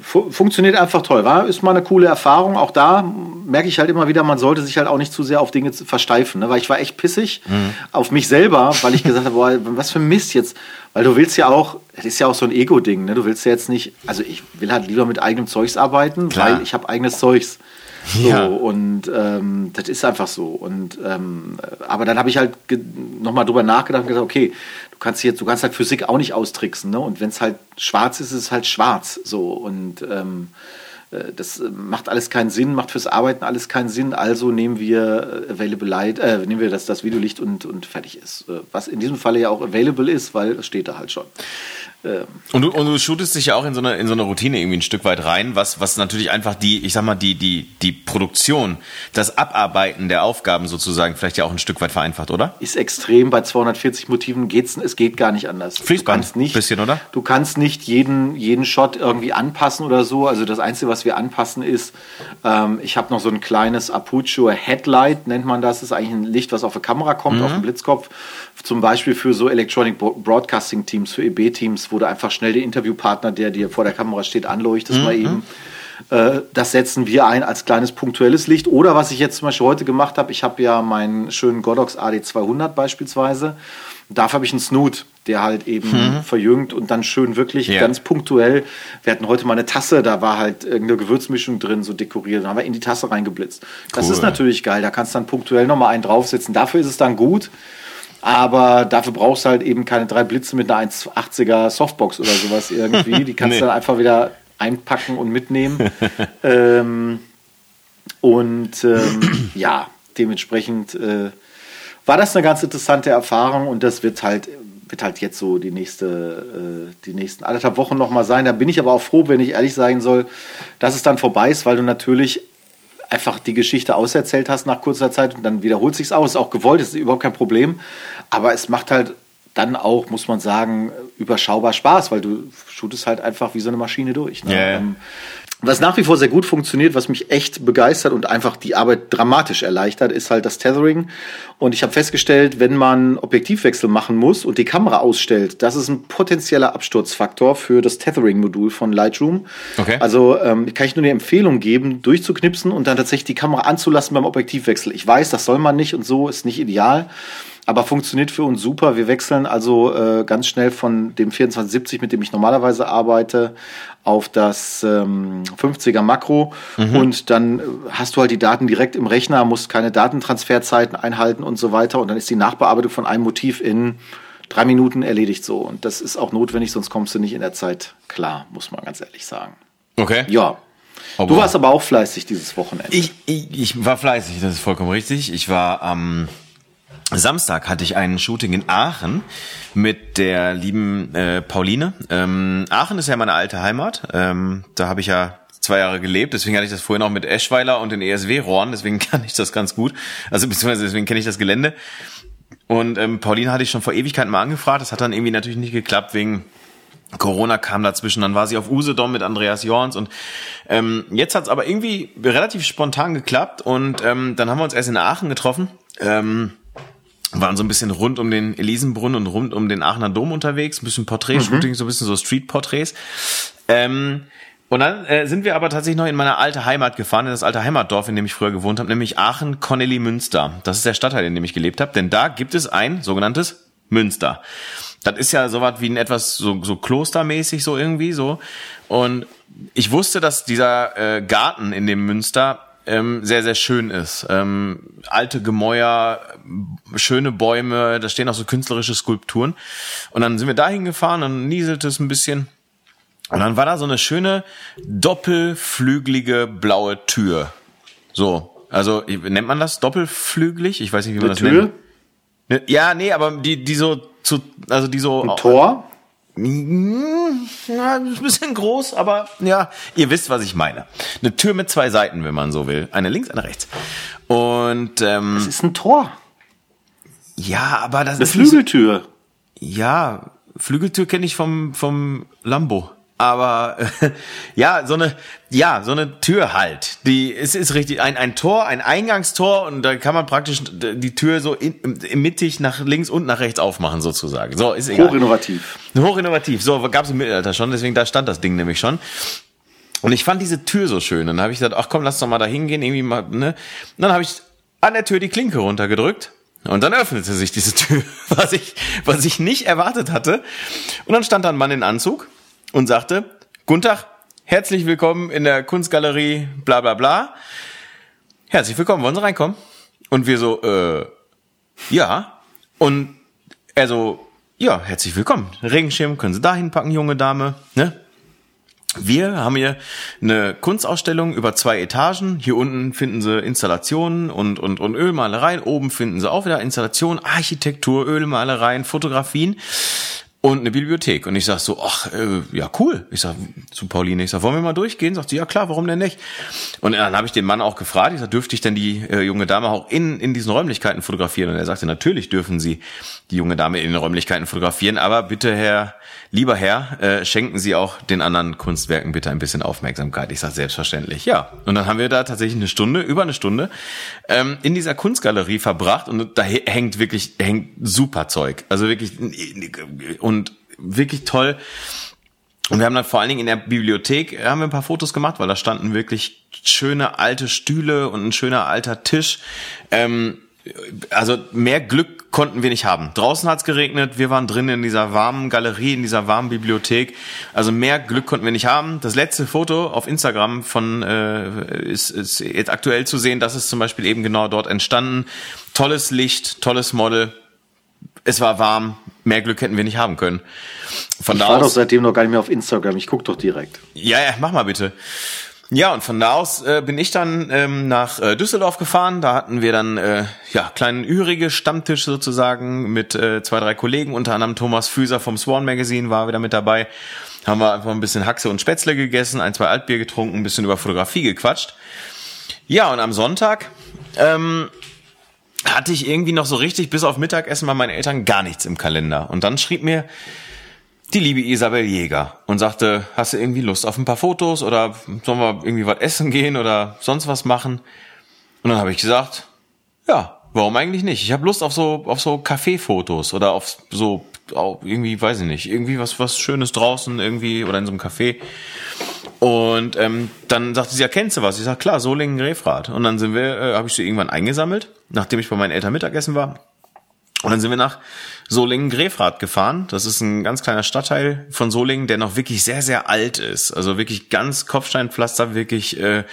funktioniert einfach toll. War, ist mal eine coole Erfahrung. Auch da merke ich halt immer wieder, man sollte sich halt auch nicht zu sehr auf Dinge versteifen. Ne? Weil ich war echt pissig auf mich selber, weil ich gesagt <laughs> habe, boah, was für Mist jetzt. Weil du willst ja auch, das ist ja auch so ein Ego-Ding, ne? Du willst ja jetzt nicht, also ich will halt lieber mit eigenem Zeugs arbeiten, Klar. weil ich habe eigenes Zeugs. So, Ja. und ähm, das ist einfach so. Und ähm, aber dann habe ich halt nochmal drüber nachgedacht und gesagt, okay, du kannst jetzt, du kannst halt Physik auch nicht austricksen, ne? Und wenn es halt schwarz ist, ist es halt schwarz. So und ähm, äh, das äh, macht alles keinen Sinn, macht fürs Arbeiten alles keinen Sinn. Also nehmen wir äh, Available Light, äh, nehmen wir das, das Videolicht und, und fertig ist. Was in diesem Falle ja auch available ist, weil es steht da halt schon. Und du, und du shootest dich ja auch in so, eine, in so eine Routine irgendwie ein Stück weit rein, was, was natürlich einfach die, ich sag mal, die, die, die Produktion, das Abarbeiten der Aufgaben sozusagen vielleicht ja auch ein Stück weit vereinfacht, oder? ist extrem. Bei 240 Motiven geht's, es geht gar nicht anders. Fließband, du kannst nicht, bisschen, oder? Du kannst nicht jeden, jeden Shot irgendwie anpassen oder so. Also das Einzige, was wir anpassen, ist, ähm, ich habe noch so ein kleines Apucho Headlight, nennt man das. Das ist eigentlich ein Licht, was auf der Kamera kommt, auf den Blitzkopf. Zum Beispiel für so Electronic Bro- Broadcasting Teams, für EB-Teams, wo du einfach schnell den Interviewpartner, der dir vor der Kamera steht, anleuchtest mal eben. Äh, Das setzen wir ein als kleines punktuelles Licht. Oder was ich jetzt zum Beispiel heute gemacht habe, ich habe ja meinen schönen Godox AD200 beispielsweise. Dafür habe ich einen Snoot, der halt eben verjüngt und dann schön wirklich Ja. ganz punktuell. Wir hatten heute mal eine Tasse, da war halt irgendeine Gewürzmischung drin, so dekoriert. Da haben wir in die Tasse reingeblitzt. Das Cool. ist natürlich geil. Da kannst du dann punktuell nochmal einen draufsetzen. Dafür ist es dann gut. Aber dafür brauchst du halt eben keine drei Blitze mit einer 1,80er Softbox oder sowas irgendwie. <laughs> Die kannst Nee. du dann einfach wieder einpacken und mitnehmen. <laughs> ähm, und ähm, ja, dementsprechend äh, war das eine ganz interessante Erfahrung und das wird halt wird halt jetzt so die nächste äh, die nächsten anderthalb Wochen noch mal sein. Da bin ich aber auch froh, wenn ich ehrlich sein soll, dass es dann vorbei ist, weil du natürlich einfach die Geschichte auserzählt hast nach kurzer Zeit und dann wiederholt sich's aus. Ist auch gewollt, ist überhaupt kein Problem. Aber es macht halt dann auch, muss man sagen, überschaubar Spaß, weil du shootest halt einfach wie so eine Maschine durch. Ne? Ja. Ähm, was nach wie vor sehr gut funktioniert, was mich echt begeistert und einfach die Arbeit dramatisch erleichtert, ist halt das Tethering. Und ich habe festgestellt, wenn man Objektivwechsel machen muss und die Kamera ausstellt, das ist ein potenzieller Absturzfaktor für das Tethering-Modul von Lightroom. Okay. Also ähm, kann ich nur eine Empfehlung geben, durchzuknipsen und dann tatsächlich die Kamera anzulassen beim Objektivwechsel. Ich weiß, das soll man nicht und so ist nicht ideal. Aber funktioniert für uns super. Wir wechseln also äh, ganz schnell von dem 2470, mit dem ich normalerweise arbeite, auf das ähm, 50er Makro. Und dann äh, hast du halt die Daten direkt im Rechner, musst keine Datentransferzeiten einhalten und so weiter. Und dann ist die Nachbearbeitung von einem Motiv in drei Minuten erledigt so. Und das ist auch notwendig, sonst kommst du nicht in der Zeit klar, muss man ganz ehrlich sagen. Okay. Ja. Oh, du warst aber auch fleißig dieses Wochenende. Ich, ich, ich war fleißig, das ist vollkommen richtig. Ich war am Samstag hatte ich ein Shooting in Aachen mit der lieben äh, Pauline. Ähm, Aachen ist ja meine alte Heimat. Ähm, da habe ich ja zwei Jahre gelebt, deswegen hatte ich das vorhin auch mit Eschweiler und den ESW-Rohren, deswegen <laughs> kann ich das ganz gut. Also beziehungsweise deswegen kenne ich das Gelände. Und ähm, Pauline hatte ich schon vor Ewigkeiten mal angefragt. Das hat dann irgendwie natürlich nicht geklappt wegen Corona kam dazwischen, dann war sie auf Usedom mit Andreas Jorns und ähm, jetzt hat's aber irgendwie relativ spontan geklappt und ähm, dann haben wir uns erst in Aachen getroffen, ähm, waren so ein bisschen rund um den Elisenbrunnen und rund um den Aachener Dom unterwegs, ein bisschen Porträtshooting, so ein bisschen so Street-Porträts. Ähm, und dann äh, sind wir aber tatsächlich noch in meine alte Heimat gefahren, in das alte Heimatdorf, in dem ich früher gewohnt habe, nämlich Aachen Connelly Münster. Das ist der Stadtteil, in dem ich gelebt habe, denn da gibt es ein sogenanntes Münster. Das ist ja sowas wie ein etwas so, so klostermäßig so irgendwie so. Und ich wusste, dass dieser äh, Garten in dem Münster ähm, sehr, sehr schön ist. Ähm, alte Gemäuer, schöne Bäume, da stehen auch so künstlerische Skulpturen. Und dann sind wir da hingefahren, dann nieselte es ein bisschen. Und dann war da so eine schöne doppelflügelige blaue Tür. So, also nennt man das doppelflügelig? Ich weiß nicht, wie man Eine das Tür, nennt. Ne, Ja, nee, aber die, die so zu, also die so. ein Tor. Ja, ist ein bisschen groß, aber ja, ihr wisst, was ich meine. Eine Tür mit zwei Seiten, wenn man so will. Eine links, eine rechts. Und ähm, Das ist ein Tor. ja, aber das Eine ist nicht so- Flügeltür. ja, Flügeltür kenne ich vom vom Lambo. Aber äh, <laughs> ja, so eine ja, so eine Tür halt. Die es ist richtig ein ein Tor, ein Eingangstor und da kann man praktisch die Tür so in, im- mittig nach links und nach rechts aufmachen sozusagen. So ist egal. Hochinnovativ. Hochinnovativ. So, gab es im Mittelalter schon, deswegen da stand das Ding nämlich schon. Und ich fand diese Tür so schön. Dann habe ich gesagt, ach komm, lass doch mal da hingehen, irgendwie mal, ne? Und dann habe ich an der Tür die Klinke runtergedrückt. Und dann öffnete sich diese <laughs> Tür, was ich, was ich nicht erwartet hatte. Und dann stand da ein Mann in Anzug und sagte, Guten Tag, herzlich willkommen in der Kunstgalerie, bla bla bla. Herzlich willkommen, wollen Sie reinkommen? Und wir so, äh, ja. Und er so, ja, herzlich willkommen. Regenschirm können Sie da hinpacken, junge Dame. Ne? Wir haben hier eine Kunstausstellung über zwei Etagen. Hier unten finden Sie Installationen und, und, und Ölmalereien. Oben finden Sie auch wieder Installationen, Architektur, Ölmalereien, Fotografien und eine Bibliothek. Und ich sag so, ach, äh, ja, cool. Ich sag zu Pauline, ich sag, wollen wir mal durchgehen? Sagt sie, ja klar, warum denn nicht? Und dann habe ich den Mann auch gefragt, ich sag, dürfte ich denn die äh, junge Dame auch in, in diesen Räumlichkeiten fotografieren? Und er sagte, natürlich dürfen Sie die junge Dame in den Räumlichkeiten fotografieren, aber bitte, Herr, lieber Herr, äh, schenken Sie auch den anderen Kunstwerken bitte ein bisschen Aufmerksamkeit. Ich sag, selbstverständlich, ja. Und dann haben wir da tatsächlich eine Stunde, über eine Stunde, ähm, in dieser Kunstgalerie verbracht und da hängt wirklich, hängt super Zeug. Also wirklich, und wirklich toll. Und wir haben dann vor allen Dingen in der Bibliothek äh, haben wir ein paar Fotos gemacht, weil da standen wirklich schöne alte Stühle und ein schöner alter Tisch. Ähm, also mehr Glück konnten wir nicht haben. Draußen hat's geregnet, wir waren drin in dieser warmen Galerie, in dieser warmen Bibliothek. Also mehr Glück konnten wir nicht haben. Das letzte Foto auf Instagram von äh, ist, ist jetzt aktuell zu sehen. Das ist zum Beispiel eben genau dort entstanden. Tolles Licht, tolles Model. Es war warm. Mehr Glück hätten wir nicht haben können. Von Ich da war doch aus. seitdem noch gar nicht mehr auf Instagram. Ich guck doch direkt. Ja, ja, mach mal bitte. Ja, und von da aus äh, bin ich dann ähm, nach äh, Düsseldorf gefahren. Da hatten wir dann äh, ja kleinen Ürige Stammtisch sozusagen mit äh, zwei, drei Kollegen, unter anderem Thomas Füser vom Swan Magazine war wieder mit dabei. Haben wir einfach ein bisschen Haxe und Spätzle gegessen, ein, zwei Altbier getrunken, ein bisschen über Fotografie gequatscht. Ja, und am Sonntag ähm, hatte ich irgendwie noch so richtig bis auf Mittagessen bei meinen Eltern gar nichts im Kalender. Und dann schrieb mir die liebe Isabel Jäger und sagte, hast du irgendwie Lust auf ein paar Fotos oder sollen wir irgendwie was essen gehen oder sonst was machen? Und dann habe ich gesagt, ja, warum eigentlich nicht? Ich habe Lust auf so auf so Kaffeefotos oder auf so auf irgendwie, weiß ich nicht, irgendwie was was Schönes draußen irgendwie oder in so einem Café. Und ähm, dann sagte sie, ja, kennst du was? Ich sag, klar, Solingen Grefrath. Und dann sind wir, äh, habe ich sie irgendwann eingesammelt, nachdem ich bei meinen Eltern Mittagessen war. Und dann sind wir nach Solingen-Grefrath gefahren. Das ist ein ganz kleiner Stadtteil von Solingen, der noch wirklich sehr, sehr alt ist. Also wirklich ganz Kopfsteinpflaster, wirklich äh,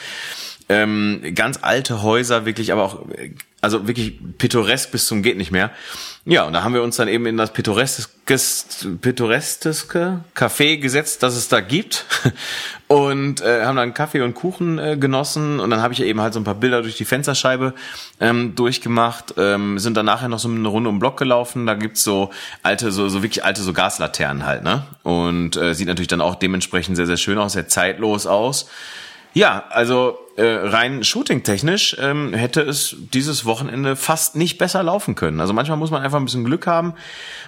ähm, ganz alte Häuser, wirklich, aber auch äh, also wirklich pittoresk bis zum geht nicht mehr. Ja, und da haben wir uns dann eben in das pittoreskes, pittoreske Café gesetzt, das es da gibt <laughs> und äh, haben dann Kaffee und Kuchen äh, genossen und dann habe ich eben halt so ein paar Bilder durch die Fensterscheibe ähm, durchgemacht, ähm, sind dann nachher noch so eine Runde um den Block gelaufen, da gibt's so alte, so, so wirklich alte so Gaslaternen halt, ne? Und äh, sieht natürlich dann auch dementsprechend sehr, sehr schön aus, sehr zeitlos aus. Ja, also äh, rein shooting-technisch ähm, hätte es dieses Wochenende fast nicht besser laufen können. Also manchmal muss man einfach ein bisschen Glück haben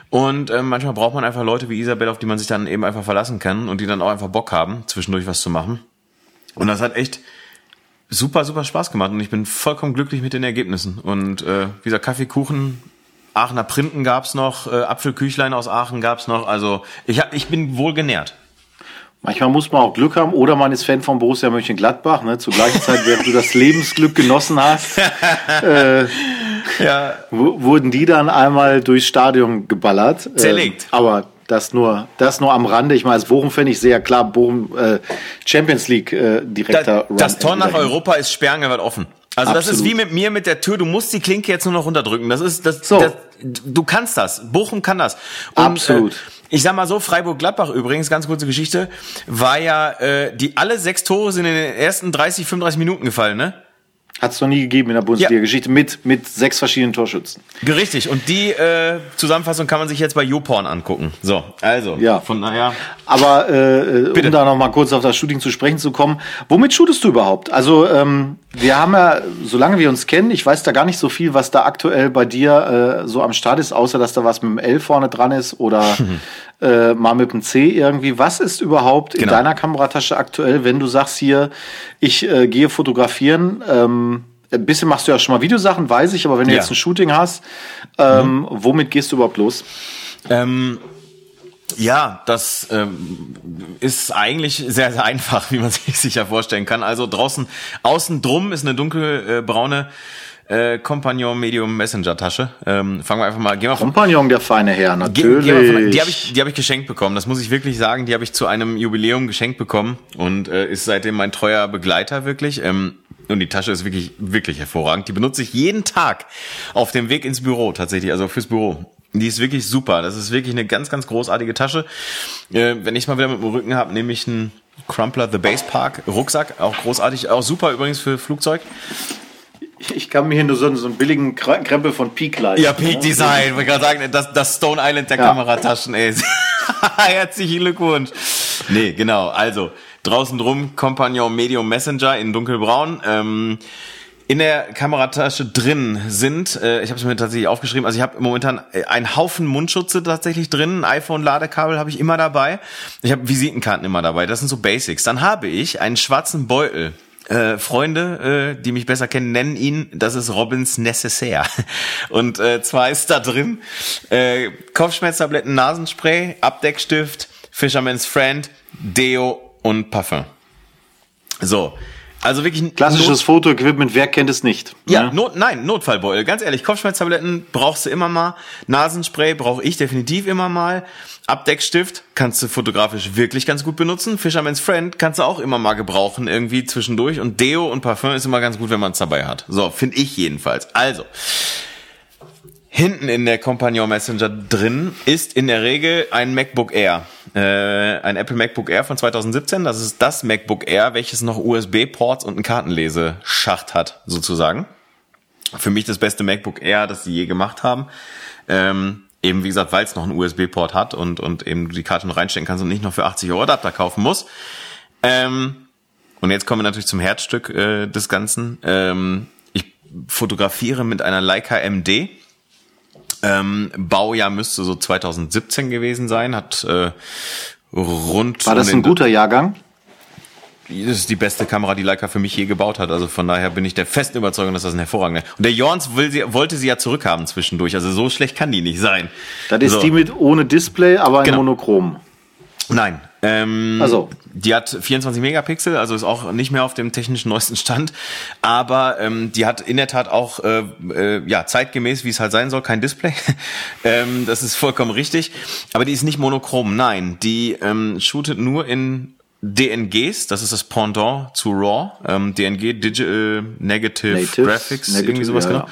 und äh, manchmal braucht man einfach Leute wie Isabel, auf die man sich dann eben einfach verlassen kann und die dann auch einfach Bock haben, zwischendurch was zu machen. Und das hat echt super, super Spaß gemacht und ich bin vollkommen glücklich mit den Ergebnissen. Und äh, wie Kaffeekuchen, Aachener Printen gab's noch, äh, Apfelküchlein aus Aachen gab's noch. Also ich, hab, ich bin wohl genährt. Manchmal muss man auch Glück haben oder man ist Fan von Borussia Mönchengladbach. Ne? Zur gleichen Zeit, während du das Lebensglück genossen hast, <laughs> äh, ja. wurden die dann einmal durchs Stadion geballert. Zerlegt. Äh, aber das nur, das nur am Rande. Ich meine, als Bochum-Fan, ich sehe ja klar, Bochum äh, Champions League äh, direkter da, Das Tor nach Europa ist sperrangelweit offen. Also Absolut. das ist wie mit mir mit der Tür. Du musst die Klinke jetzt nur noch runterdrücken. Das ist das. So. das du kannst das. Bochum kann das. Und, Absolut. Äh, ich sag mal so, Freiburg-Gladbach übrigens, ganz kurze Geschichte, war ja, äh, die alle sechs Tore sind in den ersten 30, 35 Minuten gefallen, ne? Hat es noch nie gegeben in der Bundesliga-Geschichte ja. mit, mit sechs verschiedenen Torschützen. Richtig. Und die äh, Zusammenfassung kann man sich jetzt bei YouPorn angucken. So, also. Ja. Von daher. Aber äh, um da noch mal kurz auf das Shooting zu sprechen zu kommen, womit shootest du überhaupt? Also ähm, wir haben ja, solange wir uns kennen, ich weiß da gar nicht so viel, was da aktuell bei dir äh, so am Start ist, außer dass da was mit dem L vorne dran ist oder <laughs> äh, mal mit dem C irgendwie. Was ist überhaupt genau. in deiner Kameratasche aktuell, wenn du sagst hier, ich äh, gehe fotografieren? Ähm, ein bisschen machst du ja schon mal Videosachen, weiß ich, aber wenn du ja. jetzt ein Shooting hast, ähm, mhm. womit gehst du überhaupt los? Ähm, ja, das ähm, ist eigentlich sehr, sehr einfach, wie man <laughs> sich sicher vorstellen kann. Also draußen, außen drum ist eine dunkelbraune äh, Compagnon Medium Messenger Tasche. Ähm, fangen wir einfach mal. Gehen wir Compagnon, der feine Herr, natürlich. Ge von, die habe ich, die habe ich geschenkt bekommen. Das muss ich wirklich sagen. Die habe ich zu einem Jubiläum geschenkt bekommen und äh, ist seitdem mein treuer Begleiter wirklich. Ähm, und die Tasche ist wirklich, wirklich hervorragend. Die benutze ich jeden Tag auf dem Weg ins Büro tatsächlich, also fürs Büro. Die ist wirklich super. Das ist wirklich eine ganz, ganz großartige Tasche. Äh, wenn ich mal wieder mit dem Rücken habe, nehme ich einen Crumpler The Base Park Rucksack. Auch großartig. Auch super übrigens für Flugzeug. Ich kann mir hier nur so, so einen billigen Krempel von Peak leisten. Ja, Peak Design. Ich wollte gerade sagen, das, das Stone Island der ja. Kamerataschen, ey. <laughs> Herzlichen Glückwunsch. Nee, genau. Also, draußen drum, Compagnon Medium Messenger in dunkelbraun. Ähm, in der Kameratasche drin sind, äh, ich habe es mir tatsächlich aufgeschrieben, also ich habe momentan äh, einen Haufen Mundschutze tatsächlich drin, ein iPhone-Ladekabel habe ich immer dabei, ich habe Visitenkarten immer dabei, das sind so Basics. Dann habe ich einen schwarzen Beutel. Äh, Freunde, äh, die mich besser kennen, nennen ihn, das ist Robins Necessaire. <laughs> Und äh, zwar ist da drin äh, Kopfschmerztabletten, Nasenspray, Abdeckstift, Fisherman's Friend, Deo und Parfum. So, also wirklich ein klassisches Fotoequipment, wer kennt es nicht? Ja, ja. Ne? Not, nein, Notfallbeutel. Ganz ehrlich, Kopfschmerztabletten brauchst du immer mal, Nasenspray brauche ich definitiv immer mal, Abdeckstift kannst du fotografisch wirklich ganz gut benutzen, Fisherman's Friend kannst du auch immer mal gebrauchen irgendwie zwischendurch und Deo und Parfum ist immer ganz gut, wenn man es dabei hat. So, finde ich jedenfalls. Also, Hinten in der Compagnon Messenger drin ist in der Regel ein MacBook Air. Äh, ein Apple MacBook Air von 2017. Das ist das MacBook Air, welches noch USB-Ports und einen Kartenleseschacht hat, sozusagen. Für mich das beste MacBook Air, das sie je gemacht haben. Ähm, eben wie gesagt, weil es noch einen USB-Port hat und, und eben die Karte noch reinstecken kannst und nicht noch für 80 Euro Adapter kaufen muss. Ähm, und jetzt kommen wir natürlich zum Herzstück äh, des Ganzen. Ähm, ich fotografiere mit einer Leica MD ähm, Baujahr müsste so 2017 gewesen sein, hat äh, rund. War das ein guter Jahrgang? Das ist die beste Kamera, die Leica für mich je gebaut hat. Also von daher bin ich der festen Überzeugung, dass das ein hervorragender. Und der Jorns will sie, wollte sie ja zurückhaben zwischendurch. Also so schlecht kann die nicht sein. Das ist so. die mit ohne Display, aber in genau. Monochrom. Nein. Ähm, also. Die hat 24 Megapixel, also ist auch nicht mehr auf dem technischen neuesten Stand. Aber ähm, die hat in der Tat auch äh, äh, ja zeitgemäß, wie es halt sein soll, kein Display. <laughs> ähm, das ist vollkommen richtig. Aber die ist nicht monochrom. Nein, die ähm, shootet nur in DNGs, das ist das Pendant zu RAW, ähm, DNG Digital Negative Natives, Graphics, Negative, irgendwie sowas ja, genau.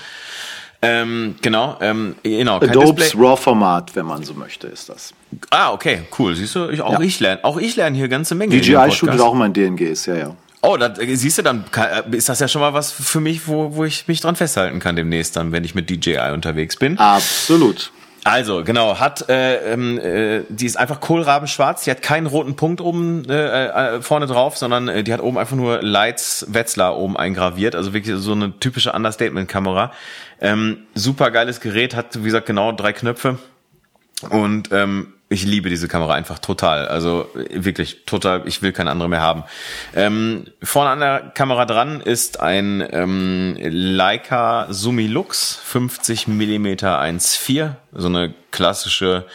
Ähm, genau, ähm, genau. Adobe's RAW-Format, wenn man so möchte, ist das. Ah, okay, cool. Siehst du, ich, auch ja. ich lerne, auch ich lerne hier ganze Menge. DJI shootet auch mein DNGs, ja, ja. Oh, da, siehst du, dann äh, ist das ja schon mal was für mich, wo, wo ich mich dran festhalten kann demnächst dann, wenn ich mit DJI unterwegs bin. Absolut. Also, genau, hat, äh, ähm, äh, die ist einfach kohlrabenschwarz, die hat keinen roten Punkt oben äh, äh, vorne drauf, sondern äh, die hat oben einfach nur Lights Wetzlar oben eingraviert, also wirklich so eine typische Understatement-Kamera. Ähm, super geiles Gerät, hat, wie gesagt, genau drei Knöpfe. Und ähm, ich liebe diese Kamera einfach total. Also wirklich total, ich will keine andere mehr haben. Ähm, vorne an der Kamera dran ist ein ähm, Leica Sumilux 50 mm 1.4, so eine klassische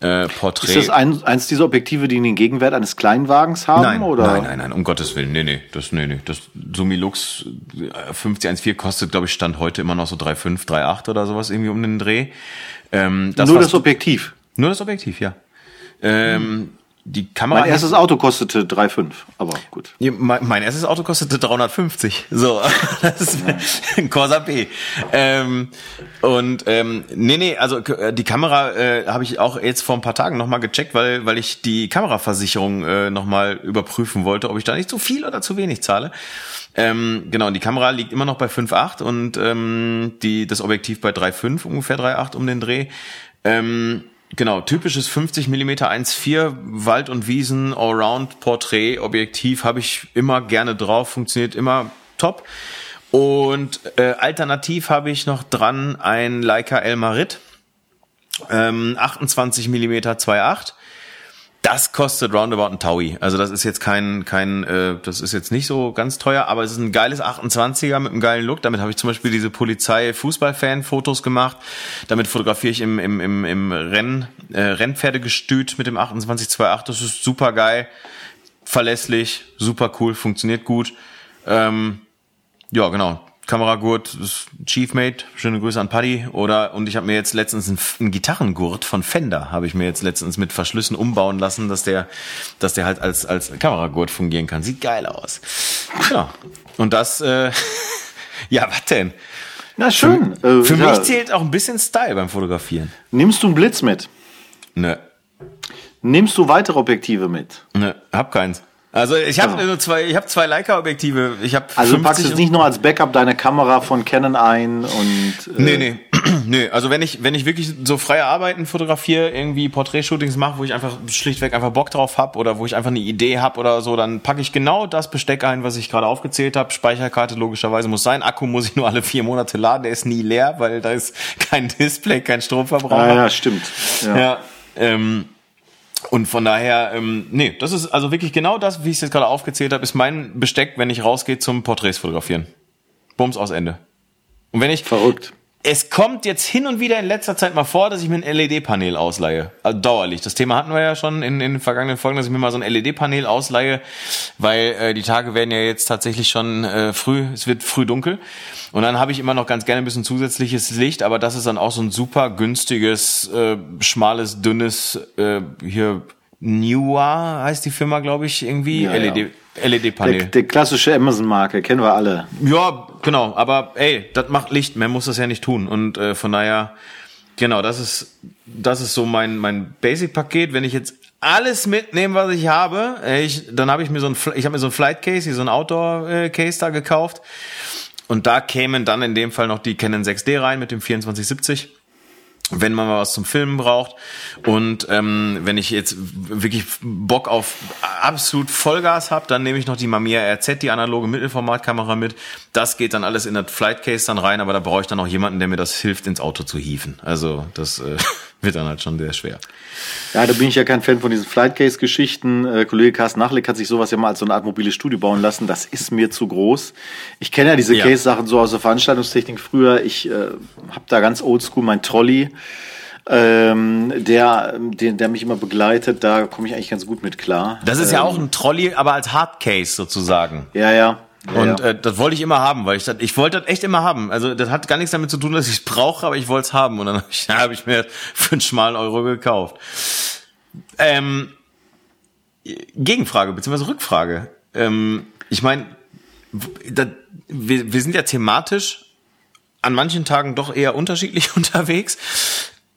äh, Porträt. Ist das ein, eins dieser Objektive, die den Gegenwert eines Kleinwagens haben? Nein, oder? nein, nein, nein, um Gottes Willen. Nee, nee, das, nee, nee. Das Sumilux 5014 kostet, glaube ich, Stand heute immer noch so 3,5, 3,8 oder sowas irgendwie um den Dreh. Ähm, das Nur das Objektiv? Nur das Objektiv, ja. Ähm, die Kamera. Mein erstes Auto kostete 3,5, aber gut. Mein, mein, erstes Auto kostete 350. So, <laughs> das ist ein Corsa B. Ähm, und ähm, nee, nee, also äh, die Kamera äh, habe ich auch jetzt vor ein paar Tagen nochmal gecheckt, weil, weil ich die Kameraversicherung äh, nochmal überprüfen wollte, ob ich da nicht zu viel oder zu wenig zahle. Ähm, genau, und die Kamera liegt immer noch bei 5,8 und ähm, die, das Objektiv bei 3,5, ungefähr 3,8 um den Dreh. Ähm, Genau, typisches 50 mm 1.4 Wald- und Wiesen Allround Porträt Objektiv habe ich immer gerne drauf, funktioniert immer top. Und äh, alternativ habe ich noch dran ein Leica Elmarit ähm, 28 mm 2.8 das kostet roundabout ein Taui. Also das ist jetzt kein, kein, äh, das ist jetzt nicht so ganz teuer, aber es ist ein geiles 28er mit einem geilen Look. Damit habe ich zum Beispiel diese Polizei-Fußball-Fan-Fotos gemacht. Damit fotografiere ich im, im, im, im Renn, äh, Rennpferdegestüt mit dem 2828. Das ist super geil, verlässlich, super cool, funktioniert gut. Ähm, ja, genau. Kameragurt Chiefmate, schöne Grüße an Paddy. Oder und ich habe mir jetzt letztens einen, einen Gitarrengurt von Fender habe ich mir jetzt letztens mit Verschlüssen umbauen lassen, dass der, dass der halt als als Kameragurt fungieren kann. Sieht geil aus. Ja. Und das, äh, <laughs> ja, was denn? Na schön. Für, für äh, mich ja. zählt auch ein bisschen Style beim Fotografieren. Nimmst du einen Blitz mit? Nö. Nimmst du weitere Objektive mit? Nö, hab keins. Also ich habe ja. zwei, ich habe zwei Leica-Objektive. Ich habe also du packst jetzt nicht nur als Backup deine Kamera von Canon ein und äh nee nee <clears throat> nee. Also wenn ich wenn ich wirklich so freie Arbeiten fotografiere, irgendwie Porträtshootings mache, wo ich einfach schlichtweg einfach Bock drauf habe oder wo ich einfach eine Idee habe oder so, dann packe ich genau das Besteck ein, was ich gerade aufgezählt habe. Speicherkarte logischerweise muss sein. Akku muss ich nur alle vier Monate laden. Der ist nie leer, weil da ist kein Display, kein Stromverbrauch. Ah, ja, stimmt. Ja. ja ähm, und von daher, ähm, nee, das ist also wirklich genau das, wie ich es jetzt gerade aufgezählt habe, ist mein Besteck, wenn ich rausgehe zum Porträts fotografieren. Bums aus Ende. Und wenn ich. Verrückt. Es kommt jetzt hin und wieder in letzter Zeit mal vor, dass ich mir ein LED-Panel ausleihe. Also dauerlich. Das Thema hatten wir ja schon in, in den vergangenen Folgen, dass ich mir mal so ein LED-Panel ausleihe, weil äh, die Tage werden ja jetzt tatsächlich schon äh, früh, es wird früh dunkel. Und dann habe ich immer noch ganz gerne ein bisschen zusätzliches Licht, aber das ist dann auch so ein super günstiges, äh, schmales, dünnes, äh, hier Newa heißt die Firma, glaube ich, irgendwie. Ja, LED. Ja. LED-Panel. Der, der, klassische Amazon-Marke, kennen wir alle. Ja, genau, aber ey, das macht Licht, mehr muss das ja nicht tun. Und äh, von daher, genau, das ist, das ist so mein, mein Basic-Paket. Wenn ich jetzt alles mitnehme, was ich habe, ich, dann habe ich mir so ein, ich habe mir so ein Flight Case, so ein Outdoor äh, Case da gekauft. Und da kämen dann in dem Fall noch die Canon 6D rein mit dem 2470 wenn man mal was zum Filmen braucht. Und ähm, wenn ich jetzt wirklich Bock auf absolut Vollgas habe, dann nehme ich noch die Mamiya RZ, die analoge Mittelformatkamera mit. Das geht dann alles in das Flight Case dann rein, aber da brauche ich dann auch jemanden, der mir das hilft, ins Auto zu hieven. Also das äh, <laughs> wird dann halt schon sehr schwer. Ja, da bin ich ja kein Fan von diesen Flightcase-Geschichten. Äh, Kollege Carsten Nachlik hat sich sowas ja mal als so eine Art mobiles Studio bauen lassen. Das ist mir zu groß. Ich kenne ja diese ja. Case-Sachen so aus der Veranstaltungstechnik früher. Ich äh, habe da ganz oldschool mein Trolley. Ähm, der, den, der mich immer begleitet, da komme ich eigentlich ganz gut mit klar. Das ist ähm, ja auch ein Trolley, aber als Hardcase sozusagen. Ja, ja. Ja, und Äh, das wollte ich immer haben, weil ich das, ich wollte das echt immer haben. Also das hat gar nichts damit zu tun, dass ich es brauche, aber ich wollte es haben. Und dann <laughs> habe ich, hab ich mir für einen schmalen Euro gekauft. Ähm, Gegenfrage beziehungsweise Rückfrage. Ähm, ich meine, wir, wir sind ja thematisch an manchen Tagen doch eher unterschiedlich <laughs> unterwegs.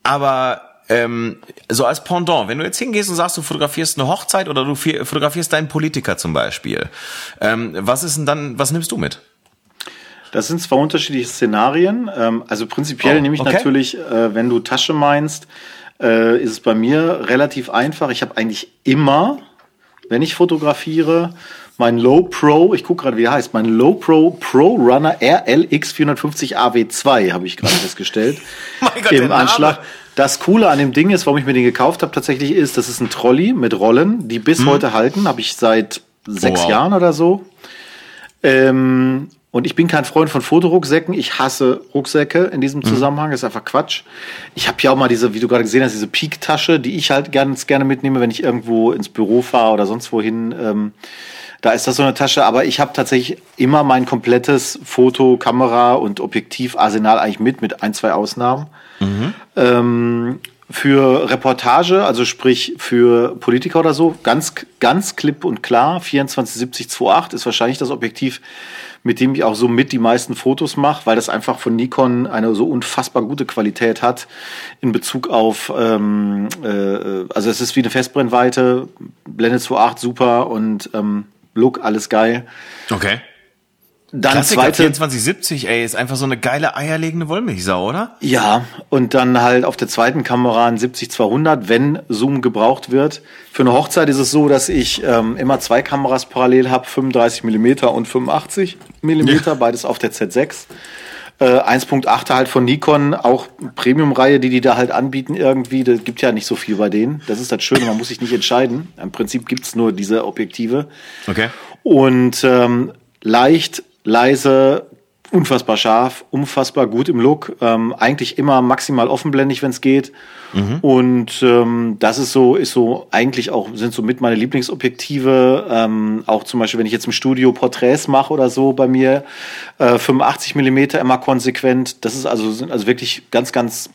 Aber ähm, so als Pendant, wenn du jetzt hingehst und sagst, du fotografierst eine Hochzeit oder du fotografierst deinen Politiker zum Beispiel, ähm, was ist denn dann, was nimmst du mit? Das sind zwei unterschiedliche Szenarien. Ähm, also prinzipiell oh, nehme ich okay. natürlich, äh, wenn du Tasche meinst, äh, ist es bei mir relativ einfach. Ich habe eigentlich immer, wenn ich fotografiere, mein Low Pro, ich gucke gerade, wie er heißt, mein Low Pro Pro Runner RLX 450 AW2 habe ich gerade festgestellt. <laughs> mein Gott, Im Anschlag. Das Coole an dem Ding ist, warum ich mir den gekauft habe, tatsächlich ist, das ist ein Trolley mit Rollen, die bis hm. heute halten. Habe ich seit sechs wow. Jahren oder so. Ähm, und ich bin kein Freund von Fotorucksäcken. Ich hasse Rucksäcke in diesem mhm. Zusammenhang. Das ist einfach Quatsch. Ich habe ja auch mal diese, wie du gerade gesehen hast, diese Peak-Tasche, die ich halt ganz gerne mitnehme, wenn ich irgendwo ins Büro fahre oder sonst wohin. Ähm, da ist das so eine Tasche. Aber ich habe tatsächlich immer mein komplettes Foto, Kamera und Objektivarsenal eigentlich mit, mit ein, zwei Ausnahmen. Mhm. Ähm, für Reportage, also sprich für Politiker oder so, ganz, ganz klipp und klar, 247028 ist wahrscheinlich das Objektiv, mit dem ich auch so mit die meisten Fotos mache, weil das einfach von Nikon eine so unfassbar gute Qualität hat in Bezug auf, ähm, äh, also es ist wie eine Festbrennweite, Blende 2.8 super und ähm, Look, alles geil. Okay. Dann Klassiker zweite 2470, ey, ist einfach so eine geile eierlegende Wollmilchsau, oder? Ja, und dann halt auf der zweiten Kamera ein 70-200, wenn Zoom gebraucht wird. Für eine Hochzeit ist es so, dass ich ähm, immer zwei Kameras parallel habe, 35 Millimeter und 85 Millimeter, ja. beides auf der Z6. Äh, 1.8 halt von Nikon, auch Premium-Reihe, die die da halt anbieten irgendwie. Das gibt ja nicht so viel bei denen. Das ist das Schöne, man muss sich nicht entscheiden. Im Prinzip gibt's nur diese Objektive. Okay. Und ähm, leicht leise, unfassbar scharf, unfassbar gut im Look, ähm, eigentlich immer maximal offenblendig, wenn es geht. Mhm. Und ähm, das ist so, ist so eigentlich auch sind so mit meine Lieblingsobjektive. Ähm, auch zum Beispiel, wenn ich jetzt im Studio Porträts mache oder so bei mir, äh, 85 Millimeter immer konsequent. Das ist also sind also wirklich ganz, ganz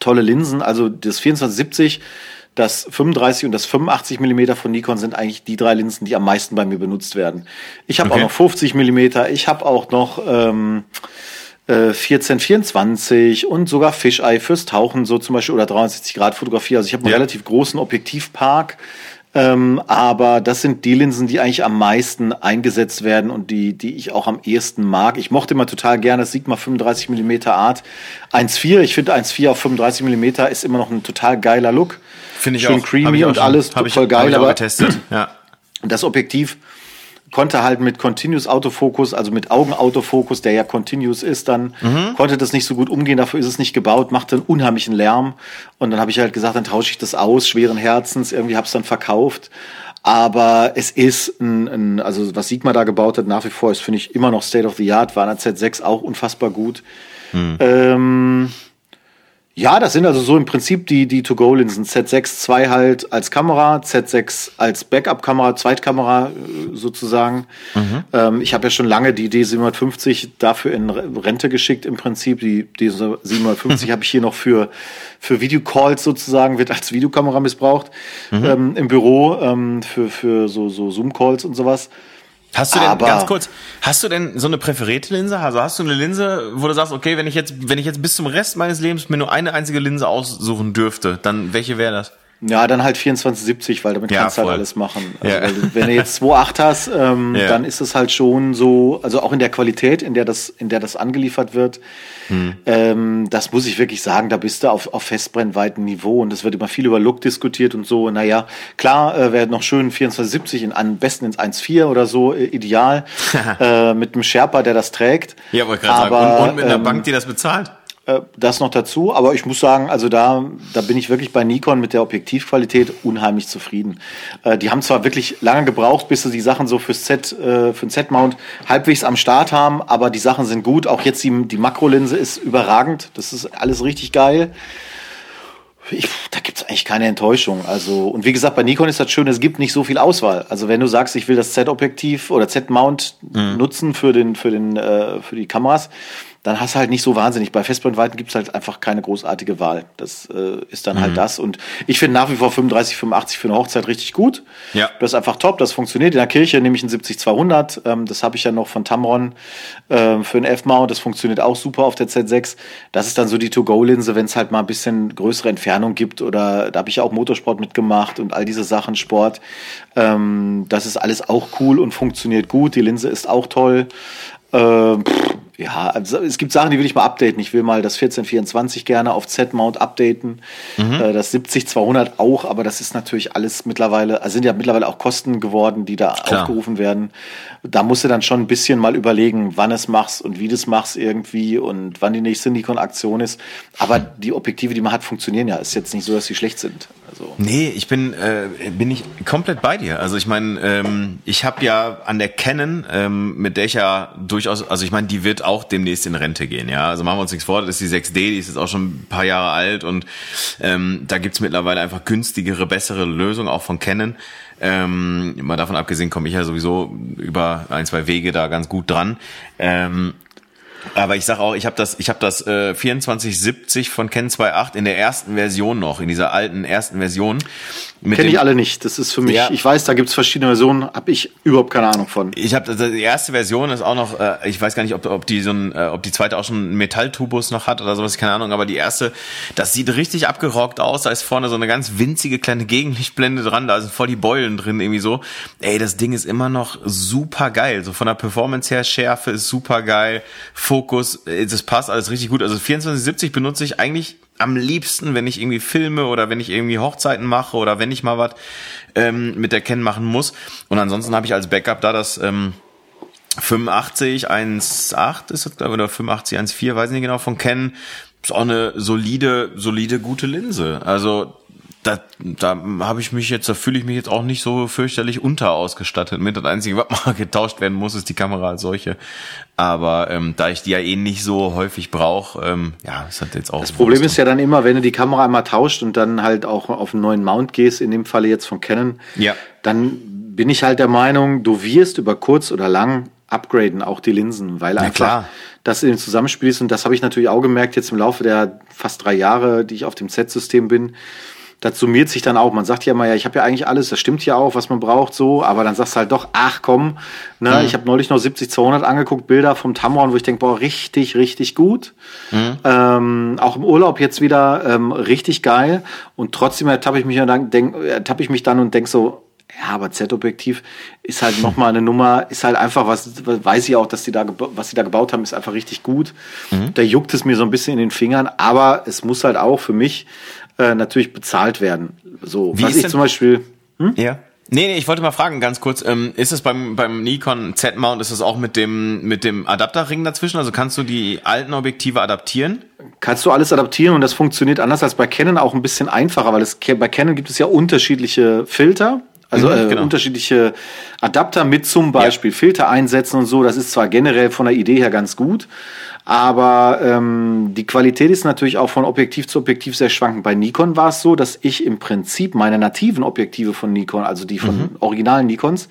tolle Linsen. Also das 2470 das 35 und das 85 Millimeter von Nikon sind eigentlich die drei Linsen, die am meisten bei mir benutzt werden. Ich habe okay. auch noch 50 Millimeter, ich habe auch noch ähm, äh, 1424 und sogar Fisheye fürs Tauchen so zum Beispiel oder 360 Grad Fotografie. Also ich habe einen ja. relativ großen Objektivpark. Ähm, aber das sind die Linsen, die eigentlich am meisten eingesetzt werden und die, die ich auch am ehesten mag. Ich mochte immer total gerne das Sigma 35 mm Art 1.4. Ich finde 1.4 auf 35 mm ist immer noch ein total geiler Look. Finde ich Schön auch. creamy und alles voll ich, geil. Ich aber getestet. Ja. Das Objektiv konnte halt mit Continuous Autofokus, also mit Augenautofokus, der ja Continuous ist, dann mhm. konnte das nicht so gut umgehen. Dafür ist es nicht gebaut, machte einen unheimlichen Lärm. Und dann habe ich halt gesagt, dann tausche ich das aus, schweren Herzens. Irgendwie habe es dann verkauft. Aber es ist ein, ein, also was Sigma da gebaut hat, nach wie vor ist, finde ich, immer noch State of the Art, war in der Z6 auch unfassbar gut. Mhm. Ähm, ja, das sind also so im Prinzip die, die To-Go-Linsen. Z6 II halt als Kamera, Z6 als Backup-Kamera, Zweitkamera äh, sozusagen. Mhm. Ähm, ich habe ja schon lange die D750 dafür in Rente geschickt im Prinzip. Die D750 <laughs> habe ich hier noch für, für Videocalls sozusagen, wird als Videokamera missbraucht mhm. ähm, im Büro ähm, für, für so, so Zoom-Calls und sowas. Hast du denn, Aber, ganz kurz, hast du denn so eine präferierte Linse? Also hast du eine Linse, wo du sagst, okay, wenn ich jetzt, wenn ich jetzt bis zum Rest meines Lebens mir nur eine einzige Linse aussuchen dürfte, dann welche wäre das? Ja, dann halt 2470, weil damit ja, kannst du halt alles machen. Also, ja. wenn du jetzt 2.8 hast, ähm, ja. dann ist es halt schon so, also auch in der Qualität, in der das, in der das angeliefert wird, hm. ähm, das muss ich wirklich sagen, da bist du auf, auf festbrennweiten Niveau und es wird immer viel über Look diskutiert und so. Naja, klar, äh, wäre noch schön 2470 in, am besten ins 1.4 oder so, äh, ideal, <laughs> äh, mit einem Sherpa, der das trägt. Ja, wollte gerade sagen. Und, und mit einer ähm, Bank, die das bezahlt. Äh, das noch dazu, aber ich muss sagen, also da, da bin ich wirklich bei Nikon mit der Objektivqualität unheimlich zufrieden. Äh, die haben zwar wirklich lange gebraucht, bis sie die Sachen so fürs Z, äh, für den Z-Mount halbwegs am Start haben, aber die Sachen sind gut. Auch jetzt die, die Makrolinse ist überragend. Das ist alles richtig geil. Ich, da gibt's eigentlich keine Enttäuschung. Also, und wie gesagt, bei Nikon ist das schön, es gibt nicht so viel Auswahl. Also wenn du sagst, ich will das Z-Objektiv oder Z-Mount mhm. nutzen für den, für den, äh, für die Kameras, dann hast du halt nicht so wahnsinnig. Bei Festbrennweiten gibt es halt einfach keine großartige Wahl. Das äh, ist dann halt mhm. halt das. Und ich finde nach wie vor 35, 85 für eine Hochzeit richtig gut. Ja. Das ist einfach top, das funktioniert. In der Kirche nehme ich einen 70-200. Ähm, das habe ich ja noch von Tamron äh, für einen F-Mount. Das funktioniert auch super auf der Z6. Das ist dann so die To-Go-Linse, wenn es halt mal ein bisschen größere Entfernung gibt. Oder da habe ich ja auch Motorsport mitgemacht und all diese Sachen, Sport. Ähm, das ist alles auch cool und funktioniert gut. Die Linse ist auch toll. Äh, pff, ja, also es gibt Sachen, die will ich mal updaten. Ich will mal das 1424 gerne auf Z-Mount updaten. Mhm. Äh, das 70-200 auch, aber das ist natürlich alles mittlerweile, also sind ja mittlerweile auch Kosten geworden, die da Klar. aufgerufen werden. Da musst du dann schon ein bisschen mal überlegen, wann es machst und wie du es machst irgendwie und wann die nächste Nikon-Aktion ist. Aber die Objektive, die man hat, funktionieren ja. Ist jetzt nicht so, dass sie schlecht sind. Also. Nee, ich bin, äh, bin ich komplett bei dir. Also ich meine, ähm, ich habe ja an der Canon, ähm, mit der ich ja durchaus, also ich meine, die wird auch demnächst in Rente gehen, ja. Also machen wir uns nichts vor, das ist die 6D, die ist jetzt auch schon ein paar Jahre alt und ähm, da gibt's mittlerweile einfach günstigere, bessere Lösungen, auch von Canon. Ähm, mal davon abgesehen komme ich ja sowieso über ein, zwei Wege da ganz gut dran. Ähm, aber ich sag auch, ich habe das, ich habe das äh, 2470 von Ken 2.8 in der ersten Version noch, in dieser alten ersten Version. Kenne ich alle nicht. Das ist für mich, ja. ich weiß, da gibt's verschiedene Versionen, habe ich überhaupt keine Ahnung von. Ich habe die erste Version ist auch noch, äh, ich weiß gar nicht, ob, ob die so ein, äh, ob die zweite auch schon einen Metalltubus noch hat oder sowas, keine Ahnung, aber die erste, das sieht richtig abgerockt aus, da ist vorne so eine ganz winzige kleine Gegenlichtblende dran, da sind voll die Beulen drin irgendwie so. Ey, das Ding ist immer noch super geil, so von der Performance her, Schärfe ist super geil, Fokus, äh, das passt alles richtig gut. Also 2470 benutze ich eigentlich am liebsten, wenn ich irgendwie filme oder wenn ich irgendwie Hochzeiten mache oder wenn ich mal was ähm, mit der Ken machen muss. Und ansonsten habe ich als Backup da das ähm, 85 1.8 ist das, glaube ich, oder 85 1.4, weiß nicht genau, von Ken. Ist auch eine solide, solide, gute Linse. Also da, da habe ich mich jetzt, da fühle ich mich jetzt auch nicht so fürchterlich unterausgestattet mit. Das Einzige, was mal <laughs> getauscht werden muss, ist die Kamera als solche. Aber ähm, da ich die ja eh nicht so häufig brauche, ähm, ja, das hat jetzt auch. Das Problem ist ja dann immer, wenn du die Kamera einmal tauscht und dann halt auch auf einen neuen Mount gehst, in dem Falle jetzt von Canon, ja. dann bin ich halt der Meinung, du wirst über kurz oder lang upgraden, auch die Linsen, weil einfach klar. das in dem Zusammenspiel ist. Und das habe ich natürlich auch gemerkt jetzt im Laufe der fast drei Jahre, die ich auf dem Z-System bin das summiert sich dann auch. Man sagt ja immer, ja, ich habe ja eigentlich alles, das stimmt ja auch, was man braucht, so, aber dann sagst du halt doch, ach komm, ne, mhm. ich habe neulich noch 70 200 angeguckt, Bilder vom Tamron, wo ich denke, boah, richtig, richtig gut. Mhm. Ähm, auch im Urlaub jetzt wieder ähm, richtig geil und trotzdem ertappe ich mich dann, denk, ertappe ich mich dann und denk so, ja, aber Z-Objektiv ist halt nochmal eine <laughs> Nummer, ist halt einfach was, weiß ich auch, dass die da, was sie da gebaut haben, ist einfach richtig gut. Mhm. Da juckt es mir so ein bisschen in den Fingern, aber es muss halt auch für mich äh, natürlich bezahlt werden. So, Wie was ich zum Beispiel. Hm? Ja. Nee, nee, ich wollte mal fragen, ganz kurz, ähm, ist es beim, beim Nikon Z-Mount, ist es auch mit dem, mit dem Adapterring dazwischen? Also kannst du die alten Objektive adaptieren? Kannst du alles adaptieren und das funktioniert anders als bei Canon auch ein bisschen einfacher, weil es, bei Canon gibt es ja unterschiedliche Filter. Also mhm, äh, genau. unterschiedliche Adapter mit zum Beispiel ja. Filter einsetzen und so. Das ist zwar generell von der Idee her ganz gut, aber ähm, die Qualität ist natürlich auch von Objektiv zu Objektiv sehr schwankend. Bei Nikon war es so, dass ich im Prinzip meine nativen Objektive von Nikon, also die von mhm. originalen Nikons,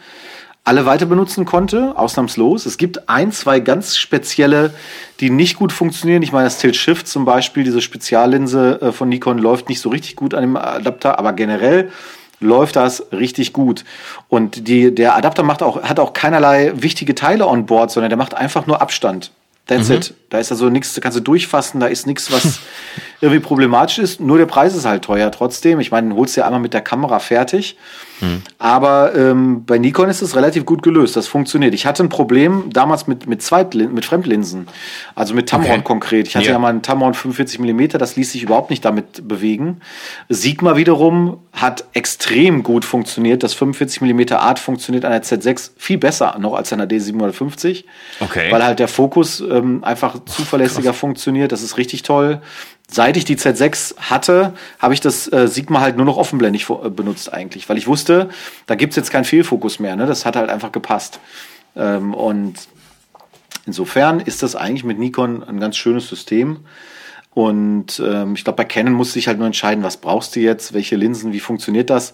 alle weiter benutzen konnte, ausnahmslos. Es gibt ein, zwei ganz spezielle, die nicht gut funktionieren. Ich meine, das Tilt Shift zum Beispiel, diese Speziallinse äh, von Nikon läuft nicht so richtig gut an dem Adapter, aber generell läuft das richtig gut. Und die, der Adapter macht auch, hat auch keinerlei wichtige Teile on board, sondern der macht einfach nur Abstand. That's mhm. it. Da ist also nichts, da kannst du durchfassen, da ist nichts, was <laughs> irgendwie problematisch ist. Nur der Preis ist halt teuer trotzdem. Ich meine, holst du ja einmal mit der Kamera fertig. Mhm. Aber ähm, bei Nikon ist es relativ gut gelöst. Das funktioniert. Ich hatte ein Problem damals mit, mit, Zweitlin mit Fremdlinsen. Also mit Tamron okay. konkret. Ich hatte ja. ja mal einen Tamron 45 mm, das ließ sich überhaupt nicht damit bewegen. Sigma wiederum hat extrem gut funktioniert. Das 45 mm Art funktioniert an der Z6 viel besser noch als an der D750. Okay. Weil halt der Fokus ähm, einfach zuverlässiger Krass. funktioniert. Das ist richtig toll. Seit ich die Z6 hatte, habe ich das äh, Sigma halt nur noch offenblendig äh, benutzt eigentlich, weil ich wusste, da gibt's jetzt keinen Fehlfokus mehr. Ne? Das hat halt einfach gepasst. Ähm, und insofern ist das eigentlich mit Nikon ein ganz schönes System. Und ähm, ich glaube, bei Canon musste ich halt nur entscheiden, was brauchst du jetzt, welche Linsen, wie funktioniert das.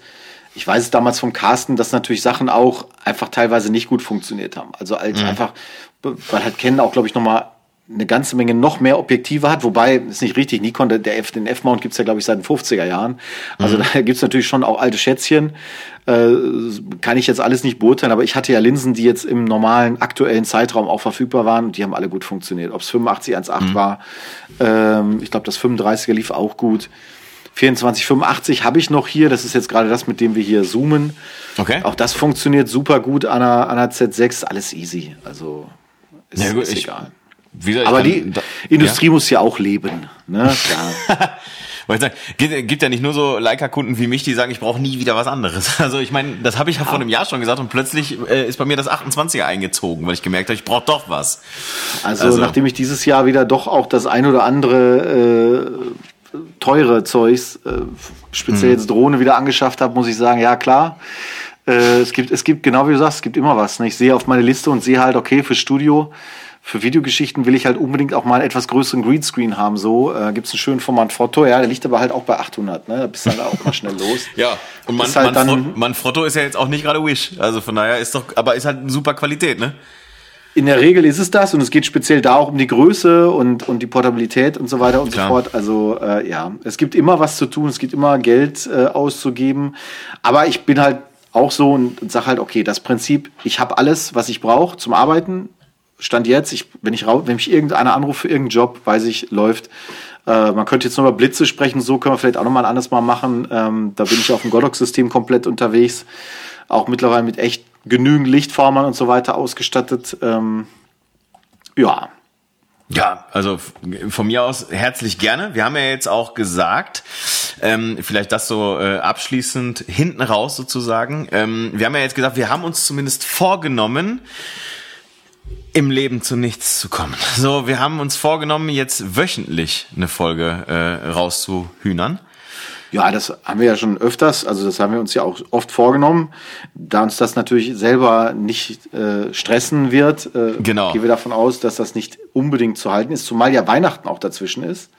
Ich weiß es damals vom Carsten, dass natürlich Sachen auch einfach teilweise nicht gut funktioniert haben. Also als mhm. einfach, weil halt Canon auch, glaube ich, nochmal eine ganze Menge noch mehr Objektive hat, wobei, ist nicht richtig, Nikon, der F, den F-Mount gibt's ja, glaube ich, seit den 50er Jahren. Also mhm. <laughs> da gibt's natürlich schon auch alte Schätzchen. Äh, kann ich jetzt alles nicht beurteilen, aber ich hatte ja Linsen, die jetzt im normalen, aktuellen Zeitraum auch verfügbar waren und die haben alle gut funktioniert. Ob's 85 1.8 mhm. war, ähm, ich glaube, das 35er lief auch gut. 2485 habe ich noch hier, das ist jetzt gerade das, mit dem wir hier zoomen. Okay. Auch das funktioniert super gut an einer, an einer Z6, alles easy. Also ist, ja, gut, ist egal. Gesagt, Aber die da, Industrie ja? muss ja auch leben. Ne? <laughs> Ja. Weil sagen, gibt, gibt ja nicht nur so Leica-Kunden wie mich, die sagen, ich brauche nie wieder was anderes. <laughs> Also ich meine, das habe ich ja vor einem Jahr schon gesagt und plötzlich äh, ist bei mir das 28er eingezogen, weil ich gemerkt habe, ich brauche doch was. Also, also, nachdem ich dieses Jahr wieder doch auch das ein oder andere äh, teure Zeugs, äh, speziell hm. jetzt Drohne wieder angeschafft habe, muss ich sagen, ja klar. Äh, es gibt, es gibt, genau wie du sagst, es gibt immer was. Ne? Ich sehe auf meine Liste und sehe halt, okay, für Studio für Videogeschichten will ich halt unbedingt auch mal einen etwas größeren Greenscreen haben. So äh, gibt es einen schönen Format Foto. Ja, der liegt aber halt auch bei 800. Ne? Da bist du halt auch mal schnell los. <laughs> ja, und man, halt man, Manfrotto ist ja jetzt auch nicht gerade Wish. Also von daher ist doch, aber ist halt eine super Qualität, ne? In der Regel ist es das und es geht speziell da auch um die Größe und, und die Portabilität und so weiter und Klar. so fort. Also äh, ja, es gibt immer was zu tun, es gibt immer Geld äh, auszugeben. Aber ich bin halt auch so und, und sage halt, okay, das Prinzip, ich habe alles, was ich brauche zum Arbeiten. Stand jetzt, ich, wenn ich wenn mich irgendeiner anruft für irgendeinen Job, weiß ich, läuft. Äh, man könnte jetzt noch über Blitze sprechen, so können wir vielleicht auch noch mal ein anderes Mal machen. Ähm, da bin ich auf dem Godox-System komplett unterwegs. Auch mittlerweile mit echt genügend Lichtformern und so weiter ausgestattet. Ähm, ja, ja, also von mir aus herzlich gerne. Wir haben ja jetzt auch gesagt, ähm, vielleicht das so äh, abschließend hinten raus sozusagen. Ähm, wir haben ja jetzt gesagt, wir haben uns zumindest vorgenommen, im Leben zu nichts zu kommen. So, wir haben uns vorgenommen, jetzt wöchentlich eine Folge äh, rauszuhühnern. Ja, das haben wir ja schon öfters, also das haben wir uns ja auch oft vorgenommen. Da uns das natürlich selber nicht äh, stressen wird, äh, genau. gehen wir davon aus, dass das nicht unbedingt zu halten ist, zumal ja Weihnachten auch dazwischen ist.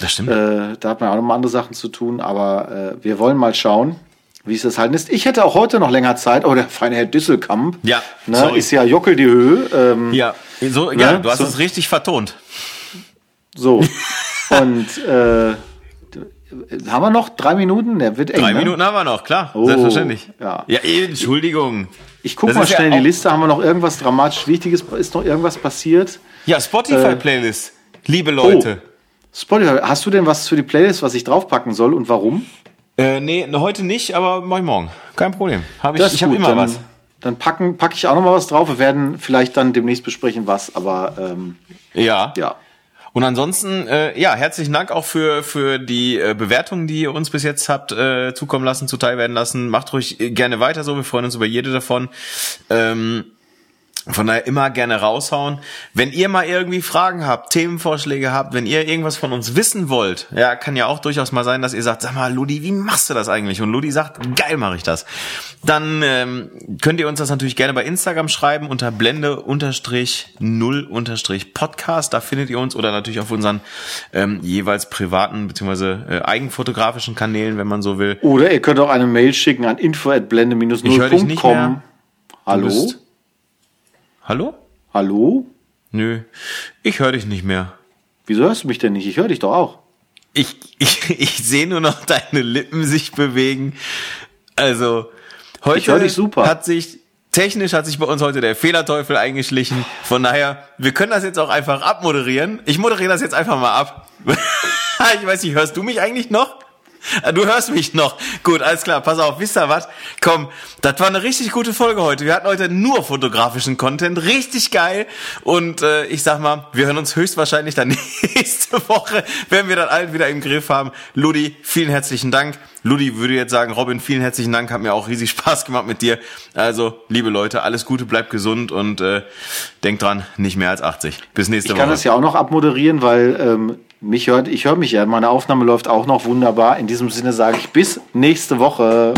Das stimmt. Äh, da hat man auch noch mal andere Sachen zu tun, aber äh, wir wollen mal schauen wie es das halten ist. Ich hätte auch heute noch länger Zeit. Oh, der feine Herr Disselkamp. Ja. Ne, ist ja Jockel die Höhe. Ähm, ja, so, ne? ja, du hast so. es richtig vertont. So. <laughs> Und äh, haben wir noch drei Minuten? Der wird eng. Drei ne? Minuten haben wir noch, klar. Oh, Selbstverständlich. Ja. ja, Entschuldigung. Ich, ich gucke mal schnell ja in die Liste. Haben wir noch irgendwas dramatisch Wichtiges? Ist noch irgendwas passiert? Ja, Spotify-Playlist. Äh, Liebe Leute. Oh. Spotify. Hast du denn was für die Playlist, was ich draufpacken soll und warum? Äh, nee, heute nicht, aber mach ich morgen. Kein Problem. Hab ich ich habe immer dann, was. Dann packen, packe ich auch noch mal was drauf. Wir werden vielleicht dann demnächst besprechen, was, aber ähm, ja. Ja. Und ansonsten, äh, ja, herzlichen Dank auch für, für die äh, Bewertungen, die ihr uns bis jetzt habt äh, zukommen lassen, zuteil werden lassen. Macht ruhig gerne weiter so, wir freuen uns über jede davon. Ähm, von daher immer gerne raushauen. Wenn ihr mal irgendwie Fragen habt, Themenvorschläge habt, wenn ihr irgendwas von uns wissen wollt, ja, kann ja auch durchaus mal sein, dass ihr sagt, sag mal, Ludi, wie machst du das eigentlich? Und Ludi sagt, geil mache ich das. Dann ähm, könnt ihr uns das natürlich gerne bei Instagram schreiben unter blende null Podcast. Da findet ihr uns oder natürlich auf unseren ähm, jeweils privaten bzw. Äh, eigenfotografischen Kanälen, wenn man so will. Oder ihr könnt auch eine Mail schicken an info at blende-0.com. Hallo? Hallo? Hallo? Nö, ich höre dich nicht mehr. Wieso hörst du mich denn nicht? Ich höre dich doch auch. Ich, ich, ich sehe nur noch deine Lippen sich bewegen. Also, heute hat sich, technisch hat sich bei uns heute der Fehlerteufel eingeschlichen. Von daher, wir können das jetzt auch einfach abmoderieren. Ich moderiere das jetzt einfach mal ab. <laughs> ich weiß nicht, hörst du mich eigentlich noch? Ah, du hörst mich noch. Gut, alles klar. Pass auf, wisst ihr was? Komm, das war eine richtig gute Folge heute. Wir hatten heute nur fotografischen Content. Richtig geil. Und äh, ich sag mal, wir hören uns höchstwahrscheinlich dann <laughs> nächste Woche, wenn wir dann allen wieder im Griff haben. Ludi, vielen herzlichen Dank. Ludi würde jetzt sagen, Robin, vielen herzlichen Dank. Hat mir auch riesig Spaß gemacht mit dir. Also, liebe Leute, alles Gute, bleibt gesund und äh, denkt dran, nicht mehr als 80. Bis nächste Woche. Ich kann das ja auch noch abmoderieren, weil ähm, mich hört, ich höre mich ja. Meine Aufnahme läuft auch noch wunderbar. In diesem Sinne sage ich bis nächste Woche.